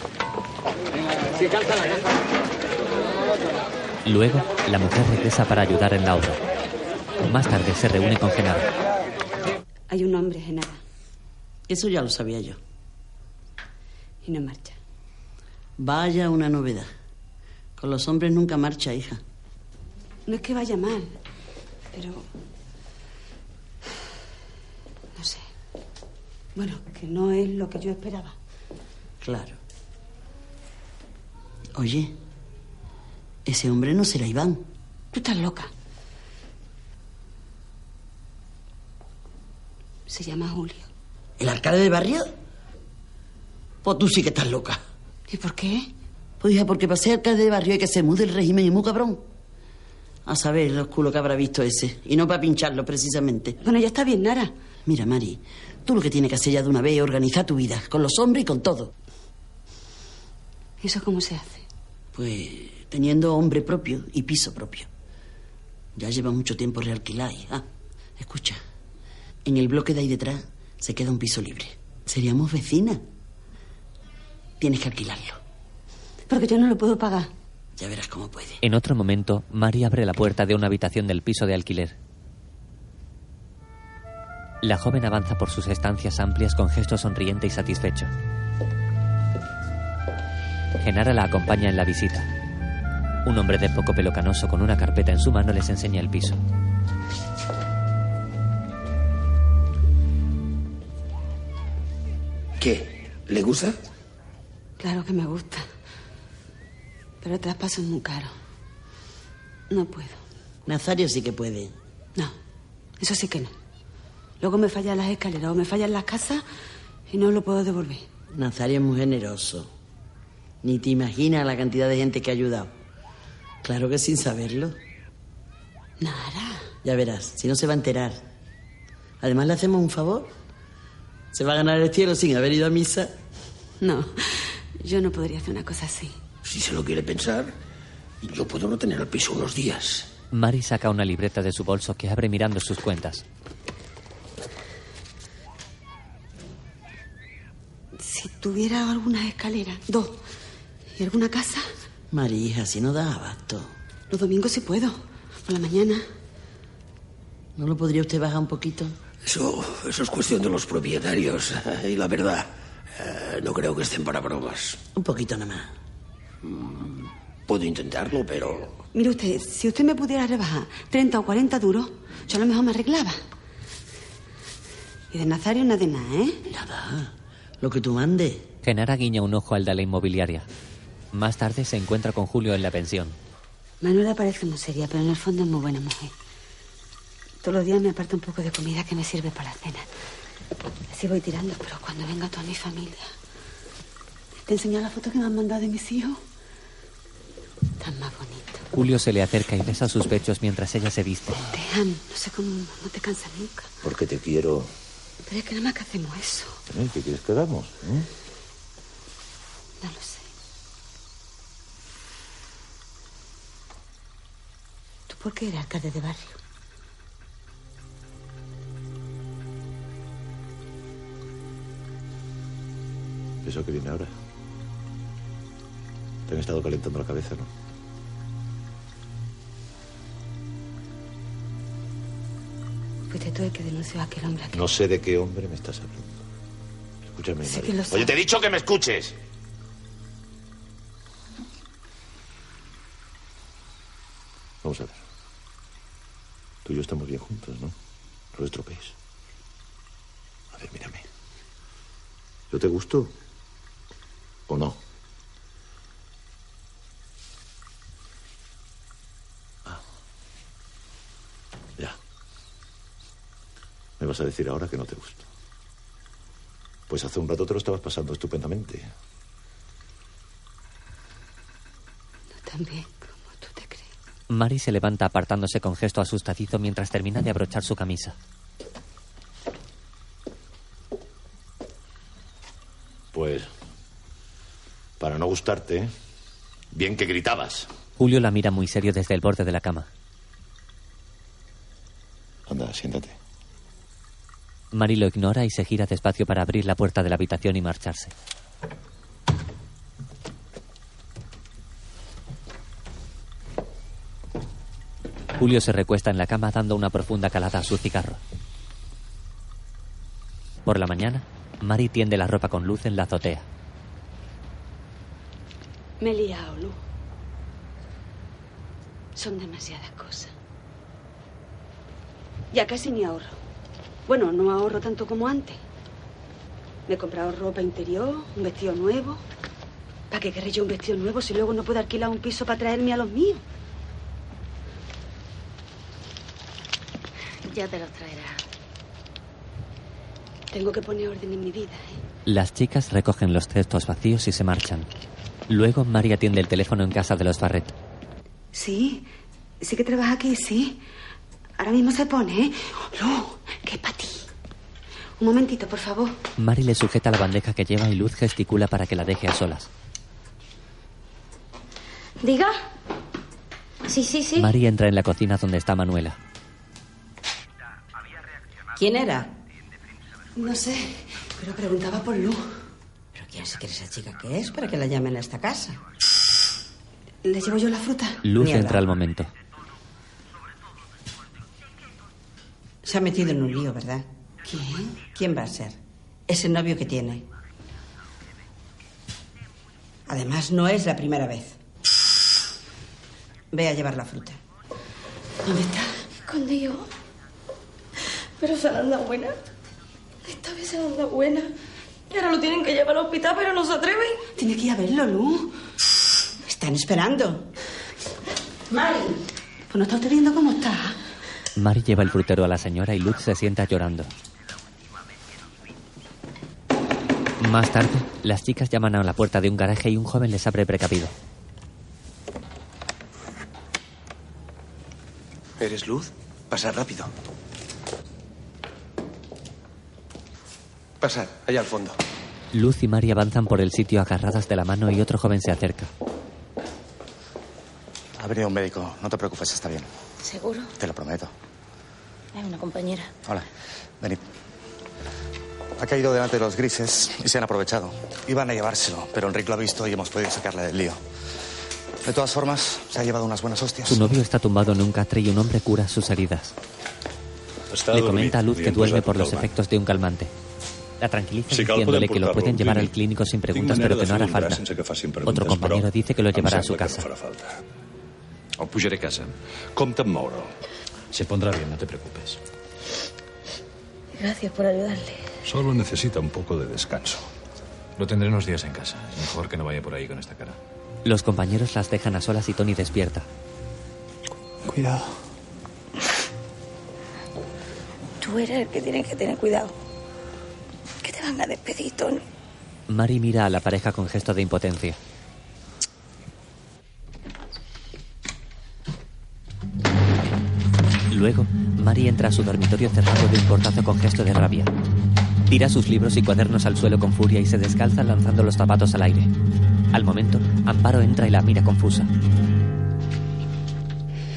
Luego, la mujer regresa para ayudar en la obra. Más tarde se reúne con Genaro. Hay un hombre, Genara, Eso ya lo sabía yo. y no marcha. Vaya una novedad. Con los hombres nunca marcha, hija. No es que vaya mal, pero... No sé. Bueno, que no es lo que yo esperaba. Claro. Oye, ese hombre no será Iván. Tú estás loca. Se llama Julio. ¿El alcalde de barrio? Pues tú sí que estás loca. ¿Y por qué? Pues hija, porque para ser alcalde de barrio hay que ser muy del régimen y muy cabrón. A saber los culos que habrá visto ese. Y no para pincharlo, precisamente. Bueno, ya está bien, Nara. Mira, Mari, tú lo que tienes que hacer ya de una vez es organizar tu vida. Con los hombres y con todo. ¿Eso cómo se hace? Pues teniendo hombre propio y piso propio. Ya lleva mucho tiempo realquilar. y- Ah, escucha. En el bloque de ahí detrás se queda un piso libre. Seríamos vecinas. Tienes que alquilarlo. Porque yo no lo puedo pagar. Ya verás cómo puede. En otro momento, Mari abre la puerta de una habitación del piso de alquiler. La joven avanza por sus estancias amplias con gesto sonriente y satisfecho. Genara la acompaña en la visita. Un hombre de poco pelo canoso con una carpeta en su mano les enseña el piso. ¿Qué? ¿Le gusta? Claro que me gusta. Pero el traspaso es muy caro. No puedo. Nazario sí que puede. No, eso sí que no. Luego me fallan las escaleras o me fallan las casas y no lo puedo devolver. Nazario es muy generoso. Ni te imaginas la cantidad de gente que ha ayudado. Claro que sin saberlo. Nara. Ya verás, si no se va a enterar. Además le hacemos un favor. Se va a ganar el cielo sin haber ido a misa. No, yo no podría hacer una cosa así. Si se lo quiere pensar, yo puedo no tener el piso unos días. Mari saca una libreta de su bolso que abre mirando sus cuentas. Si tuviera algunas escaleras, dos, y alguna casa, María, si no da abasto. los domingos sí puedo. Por la mañana. ¿No lo podría usted bajar un poquito? Eso, eso es cuestión de los propietarios. Y la verdad, eh, no creo que estén para bromas. Un poquito nada más. Puedo intentarlo, pero Mire usted, si usted me pudiera rebajar 30 o 40 duros, yo a lo mejor me arreglaba. Y de Nazario nada de nada, ¿eh? Nada. Lo que tú mandes. Genara guiña un ojo al de la inmobiliaria. Más tarde se encuentra con Julio en la pensión. Manuela parece muy seria, pero en el fondo es muy buena mujer. Todos los días me aparta un poco de comida que me sirve para la cena. Así voy tirando, pero cuando venga toda mi familia. ¿Te enseño la foto que me han mandado de mis hijos? Tan más bonito. Julio se le acerca y besa sus pechos mientras ella se viste. Te amo, no sé cómo no te cansas nunca. Porque te quiero. Pero es que nada más que hacemos eso. ¿Eh? ¿Qué quieres que hagamos? ¿Eh? No lo sé. ¿Tú por qué eres alcalde de barrio? Eso que viene ahora. Te han estado calentando la cabeza, ¿no? Fuiste tú el que denunció a aquel hombre aquí. No sé de qué hombre me estás hablando. Escúchame, Sí que lo. Oye, te he dicho que me escuches. Vamos a ver. Tú y yo estamos bien juntos, ¿no? No lo estropees. A ver, mírame. ¿Yo te gusto? ¿O no? Me vas a decir ahora que no te gusto. Pues hace un rato te lo estabas pasando estupendamente. también, como tú te crees. Mari se levanta apartándose con gesto asustadizo mientras termina de abrochar su camisa. Pues, para no gustarte, bien que gritabas. Julio la mira muy serio desde el borde de la cama. Anda, siéntate. Mari lo ignora y se gira despacio para abrir la puerta de la habitación y marcharse. Julio se recuesta en la cama dando una profunda calada a su cigarro. Por la mañana, Mari tiende la ropa con luz en la azotea. Me he Lu. Son demasiadas cosas. Ya casi ni ahorro. Bueno, no ahorro tanto como antes. Me he comprado ropa interior, un vestido nuevo. ¿Para qué querré yo un vestido nuevo si luego no puedo alquilar un piso para traerme a los míos? Ya te los traerá. Tengo que poner orden en mi vida. ¿eh? Las chicas recogen los cestos vacíos y se marchan. Luego, Mari atiende el teléfono en casa de los Farret. Sí, sí que trabaja aquí, sí. Ahora mismo se pone, ¿eh? Lu, para ti. Un momentito, por favor. Mari le sujeta la bandeja que lleva y Luz gesticula para que la deje a solas. Diga. Sí, sí, sí. Mari entra en la cocina donde está Manuela. ¿Quién era? No sé, pero preguntaba por Lu. ¿Pero quién se cree esa chica que es para que la llamen a esta casa? ¿Le llevo yo la fruta? Luz Mierda. entra al momento. Se ha metido en un lío, ¿verdad? ¿Quién? ¿Quién va a ser? Ese novio que tiene. Además, no es la primera vez. Ve a llevar la fruta. ¿Dónde está? Escondido. Pero se han dado buena. Esta vez se han dado buena. Y ahora lo tienen que llevar al hospital, pero no se atreven. Tiene que ir a verlo, Lu. Están esperando. Mari. Pues no está usted viendo cómo está. Mari lleva el frutero a la señora y Luz se sienta llorando. Más tarde, las chicas llaman a la puerta de un garaje y un joven les abre precavido. ¿Eres Luz? Pasad rápido. Pasad, allá al fondo. Luz y Mari avanzan por el sitio agarradas de la mano y otro joven se acerca. Ha venido un médico, no te preocupes, está bien. ¿Seguro? Te lo prometo. Es una compañera. Hola, venid. Ha caído delante de los grises y se han aprovechado. Iban a llevárselo, pero Enrique lo ha visto y hemos podido sacarle del lío. De todas formas, se ha llevado unas buenas hostias. Su novio está tumbado en un catre y un hombre cura sus heridas. Està Le comenta a Luz que duerme por los efectos de un calmante. La tranquiliza Si diciéndole que lo pueden llevar al clínic. clínico sin preguntas, pero que no hará falta. Otro compañero dice que lo llevará a su casa. no farà falta. O pujaré a casa. Compte moure'l. Se pondrá bien, no te preocupes. Gracias por ayudarle. Solo necesita un poco de descanso. Lo tendré unos días en casa. Es mejor que no vaya por ahí con esta cara. Los compañeros las dejan a solas y Tony despierta. Cuidado. Tú eres el que tiene que tener cuidado. Que te van a despedir, Tony. Mari mira a la pareja con gesto de impotencia. Luego, Mari entra a su dormitorio cerrado de un portazo con gesto de rabia. Tira sus libros y cuadernos al suelo con furia y se descalza lanzando los zapatos al aire. Al momento, Amparo entra y la mira confusa.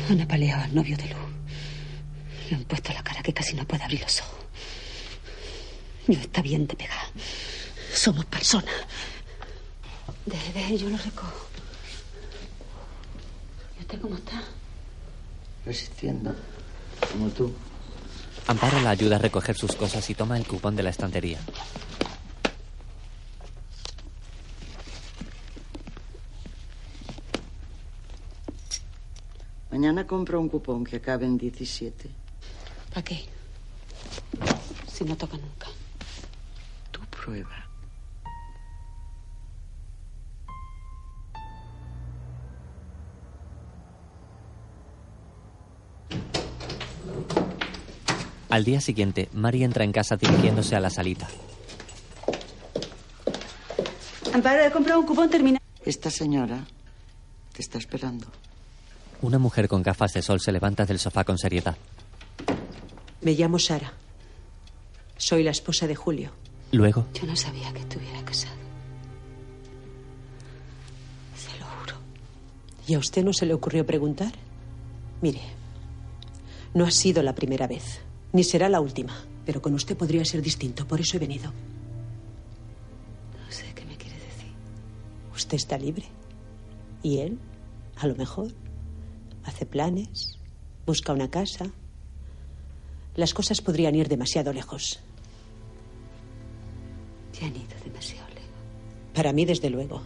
Han apaleado al novio de Lu. Le han puesto la cara que casi no puede abrir los ojos. No está bien de pegar. Somos personas. Deje, deje, yo lo recojo. ¿Y usted cómo está? Resistiendo. Como tú. Amparo la ayuda a recoger sus cosas y toma el cupón de la estantería. Mañana compro un cupón que acabe en 17. ¿Para qué? Si no toca nunca. Tú prueba. Al día siguiente, Mari entra en casa dirigiéndose a la salita. Amparo, he comprado un cupón terminado. Esta señora Te está esperando. Una mujer con gafas de sol se levanta del sofá con seriedad. Me llamo Sara. Soy la esposa de Julio. Luego, Yo no sabía que estuviera casado. Se lo juro. ¿Y a usted no se le ocurrió preguntar? Mire, no ha sido la primera vez, ni será la última, pero con usted podría ser distinto, por eso he venido. No sé qué me quiere decir. Usted está libre. Y él, a lo mejor, hace planes, busca una casa. Las cosas podrían ir demasiado lejos. Ya han ido demasiado lejos. Para mí, desde luego.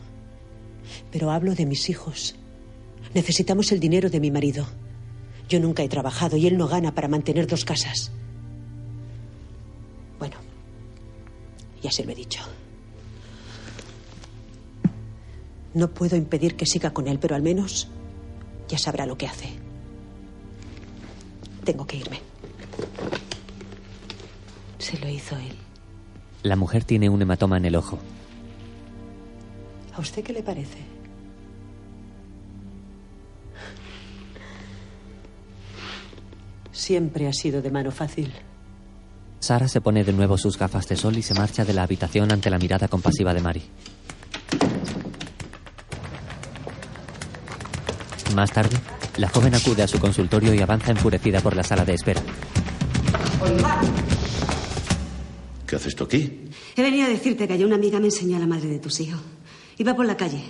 Pero hablo de mis hijos. Necesitamos el dinero de mi marido. Yo nunca he trabajado y él no gana para mantener dos casas. Bueno, ya se lo he dicho. No puedo impedir que siga con él, pero al menos ya sabrá lo que hace. Tengo que irme. Se lo hizo él. la mujer tiene un hematoma en el ojo. ¿A usted qué le parece? Siempre ha sido de mano fácil. Sara se pone de nuevo sus gafas de sol y se marcha de la habitación ante la mirada compasiva de Mari. Más tarde, la joven acude a su consultorio y avanza enfurecida por la sala de espera. ¿Qué haces tú aquí? He venido a decirte que ayer una amiga me enseñó a la madre de tus hijos. Iba por la calle.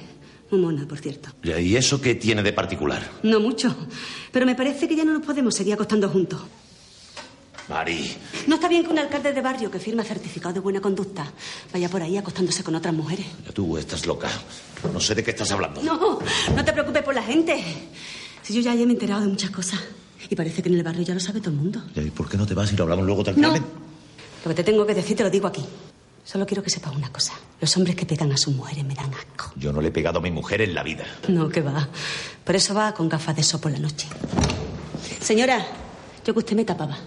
Muy mona, por cierto. ¿Y eso qué tiene de particular? No mucho. Pero me parece que ya no nos podemos seguir acostando juntos. Mari, No está bien que un alcalde de barrio que firma certificado de buena conducta vaya por ahí acostándose con otras mujeres. ya tú estás loca. No sé de qué estás hablando. No, no te preocupes por la gente. Si yo ya me he enterado de muchas cosas. Y parece que en el barrio ya lo sabe todo el mundo. ¿Y por qué no te vas y lo hablamos luego No. tranquilamente? Lo que te tengo que decir te lo digo aquí. Solo quiero que sepas una cosa. Los hombres que pegan a sus mujeres me dan asco. Yo no le he pegado a mi mujer en la vida. No, que va. Por eso va con gafas de sol por la noche. Señora, yo que usted me tapaba.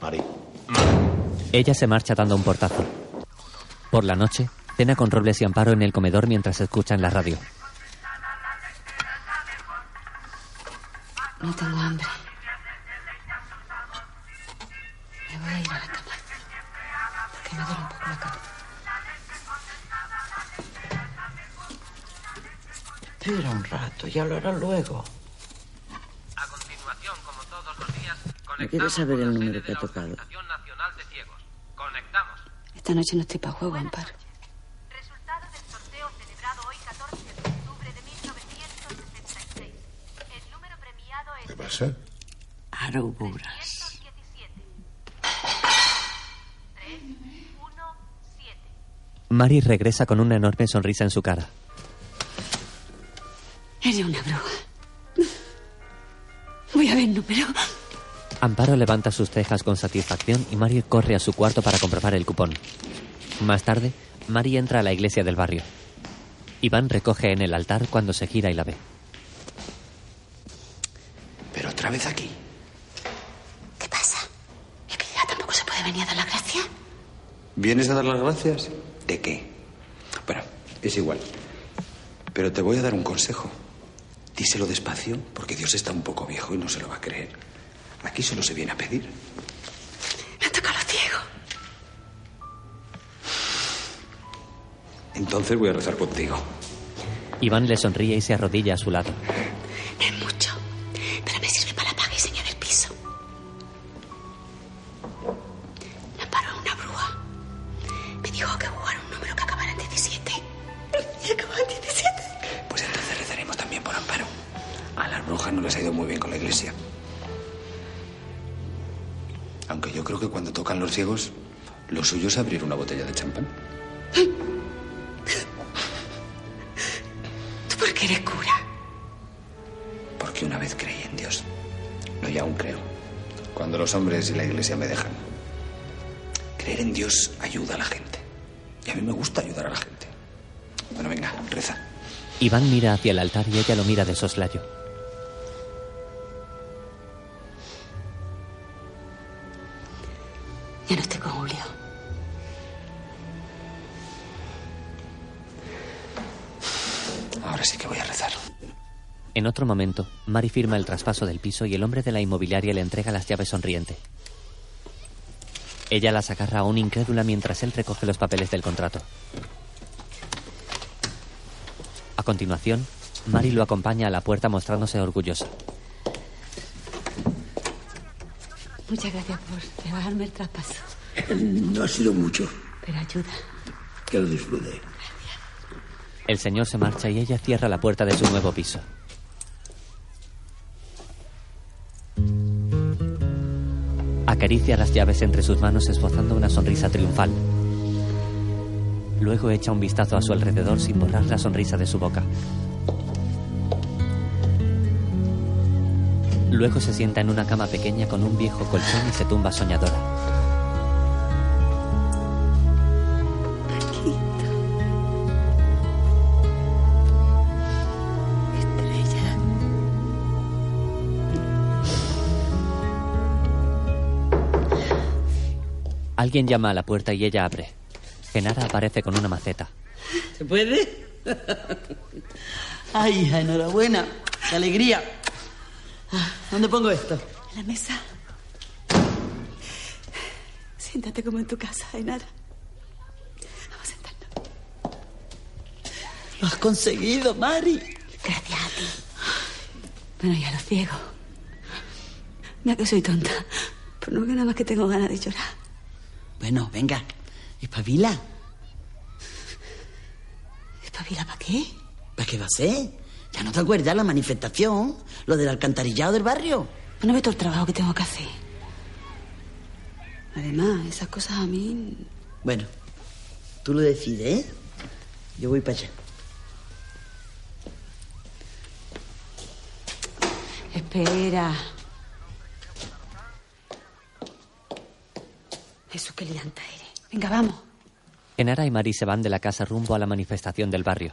Mari. Ella se marcha dando un portazo. Por la noche, cena con Robles y Amparo en el comedor mientras escuchan la radio. No tengo hambre. Me voy a ir a la cama. Porque me duele un poco la cabeza. Espera un rato, ya lo hará luego. ¿No quieres saber el número que ha tocado? Esta noche no estoy para juego, Amparo. ¿Qué pasa? Aroburas. Mari regresa con una enorme sonrisa en su cara. Eres una bruja. Voy a ver el número. Amparo levanta sus cejas con satisfacción y Mari corre a su cuarto para comprobar el cupón. Más tarde, Mari entra a la iglesia del barrio. Iván recoge en el altar cuando se gira y la ve. Pero otra vez aquí. ¿Qué pasa? ¿Es que ya tampoco se puede venir a dar la gracia? ¿Vienes a dar las gracias? ¿De qué? Bueno, es igual. Pero te voy a dar un consejo. Díselo despacio, porque Dios está un poco viejo y no se lo va a creer. Aquí solo se viene a pedir. Me ha tocado los ciegos. Entonces voy a rezar contigo. Iván le sonríe y se arrodilla a su lado. Mira hacia el altar y ella lo mira de soslayo. Ya no estoy con Julio. Ahora Ahora sí que voy a rezar. En otro momento, Mari firma el traspaso del piso y el hombre de la inmobiliaria le entrega las llaves sonriente. Ella las agarra aún incrédula mientras él recoge los papeles del contrato. A continuación, Mari lo acompaña a la puerta mostrándose orgullosa. Muchas gracias por rebajarme el traspaso. No ha sido mucho. Pero ayuda. Que lo disfrute. El señor se marcha y ella cierra la puerta de su nuevo piso. Acaricia las llaves entre sus manos esbozando una sonrisa triunfal. Luego echa un vistazo a su alrededor sin borrar la sonrisa de su boca. Luego se sienta en una cama pequeña con un viejo colchón y se tumba soñadora. Alguien llama a la puerta y ella abre. Genara aparece con una maceta. ¿Se puede? Ay, hija, enhorabuena. Qué alegría. Ah, ¿Dónde pongo esto? En la mesa. Siéntate como en tu casa, Ainara. Vamos a sentarnos. Lo has conseguido, Mari. Gracias a ti. Bueno, ya lo ciego. Mira que soy tonta. Pero no que nada más que tengo ganas de llorar. Bueno, venga. Espabila. ¿Espabila para qué? ¿Para qué va a ser? ¿Ya no te acuerdas la manifestación? Lo del alcantarillado del barrio. Bueno, ve todo el trabajo que tengo que hacer. Además, esas cosas a mí... Bueno, tú lo decides, ¿eh? Yo voy para allá. Espera. Jesús, qué lianta eres. Venga, vamos. Genara y Mari se van de la casa rumbo a la manifestación del barrio.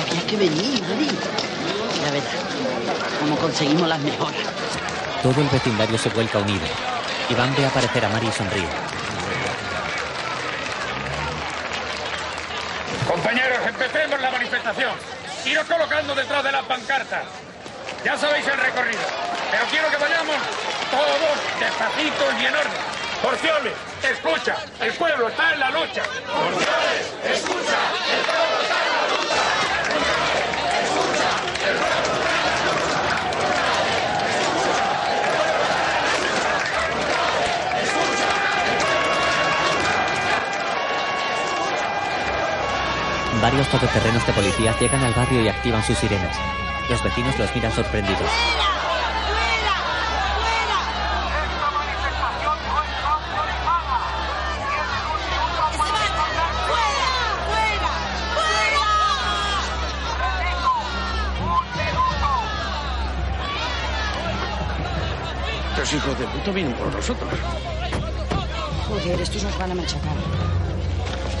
Había que venir, Mari. Ya verás cómo conseguimos las mejoras. Todo el vecindario se vuelca unido. Iván ve aparecer a Mari y sonríe. Compañeros, empecemos la manifestación. Iros colocando detrás de las pancartas. Ya sabéis el recorrido. Pero quiero que vayamos todos despacitos y en orden. Porciones, escucha, el pueblo está en la lucha. Porciones, escucha, el pueblo está en la lucha. Varios todoterrenos de policías llegan al barrio y activan sus sirenas. Los vecinos los miran sorprendidos. Estos hijos de puta vienen por nosotros. Joder, estos nos van a machacar.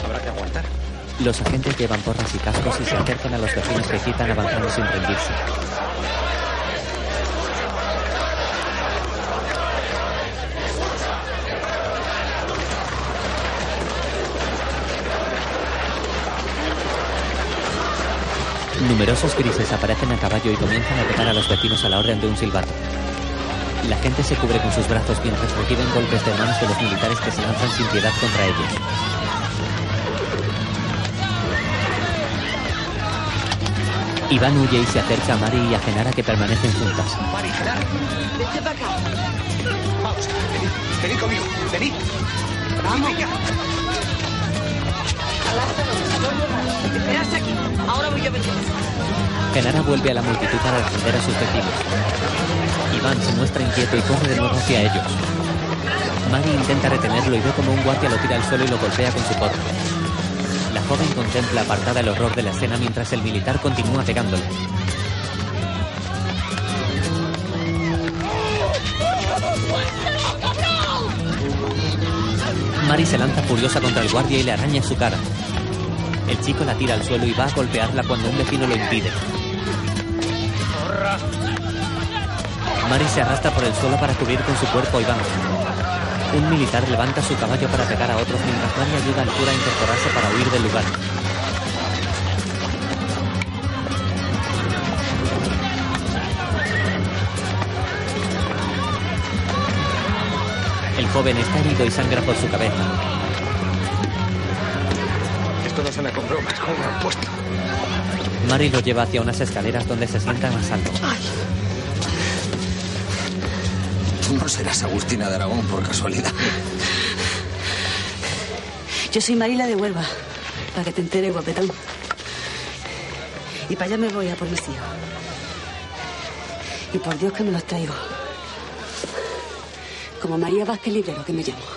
Habrá que aguantar. Los agentes llevan porras y cascos y se acercan a los vecinos que gritan avanzando sin rendirse. Numerosos grises aparecen a caballo y comienzan a atacar a los vecinos a la orden de un silbato. La gente se cubre con sus brazos mientras reciben golpes de manos de los militares que se lanzan sin piedad contra ellos. Iván huye y se acerca a Mari y a Genara que permanecen juntas. Mari, Genara, vete para acá. Vamos, venid, venid conmigo, venid. Vamos. Venga. Esperaste aquí. Ahora voy yo a venir. Genara vuelve a la multitud para defender a sus vecinos. Iván se muestra inquieto y corre de nuevo hacia ellos. Mari intenta retenerlo y ve como un guardia lo tira al suelo y lo golpea con su porra. La joven contempla apartada el horror de la escena mientras el militar continúa pegándole. Mari se lanza furiosa contra el guardia y le araña su cara. El chico la tira al suelo y va a golpearla cuando un vecino lo impide. Mari se arrastra por el suelo para cubrir con su cuerpo a Iván. Un militar levanta su caballo para pegar a otros mientras Mari ayuda al cura a incorporarse para huir del lugar. El joven está herido y sangra por su cabeza. Esto no suena con bromas, ¿cómo me han puesto? Mari lo lleva hacia unas escaleras donde se sientan a salvo. Tú no serás Agustina de Aragón por casualidad. Yo soy Marila de Huelva, para que te entere, guapetón. Y para allá me voy a por mis hijos. Y por Dios que me los traigo. Como María Vázquez Librero, que me llamo.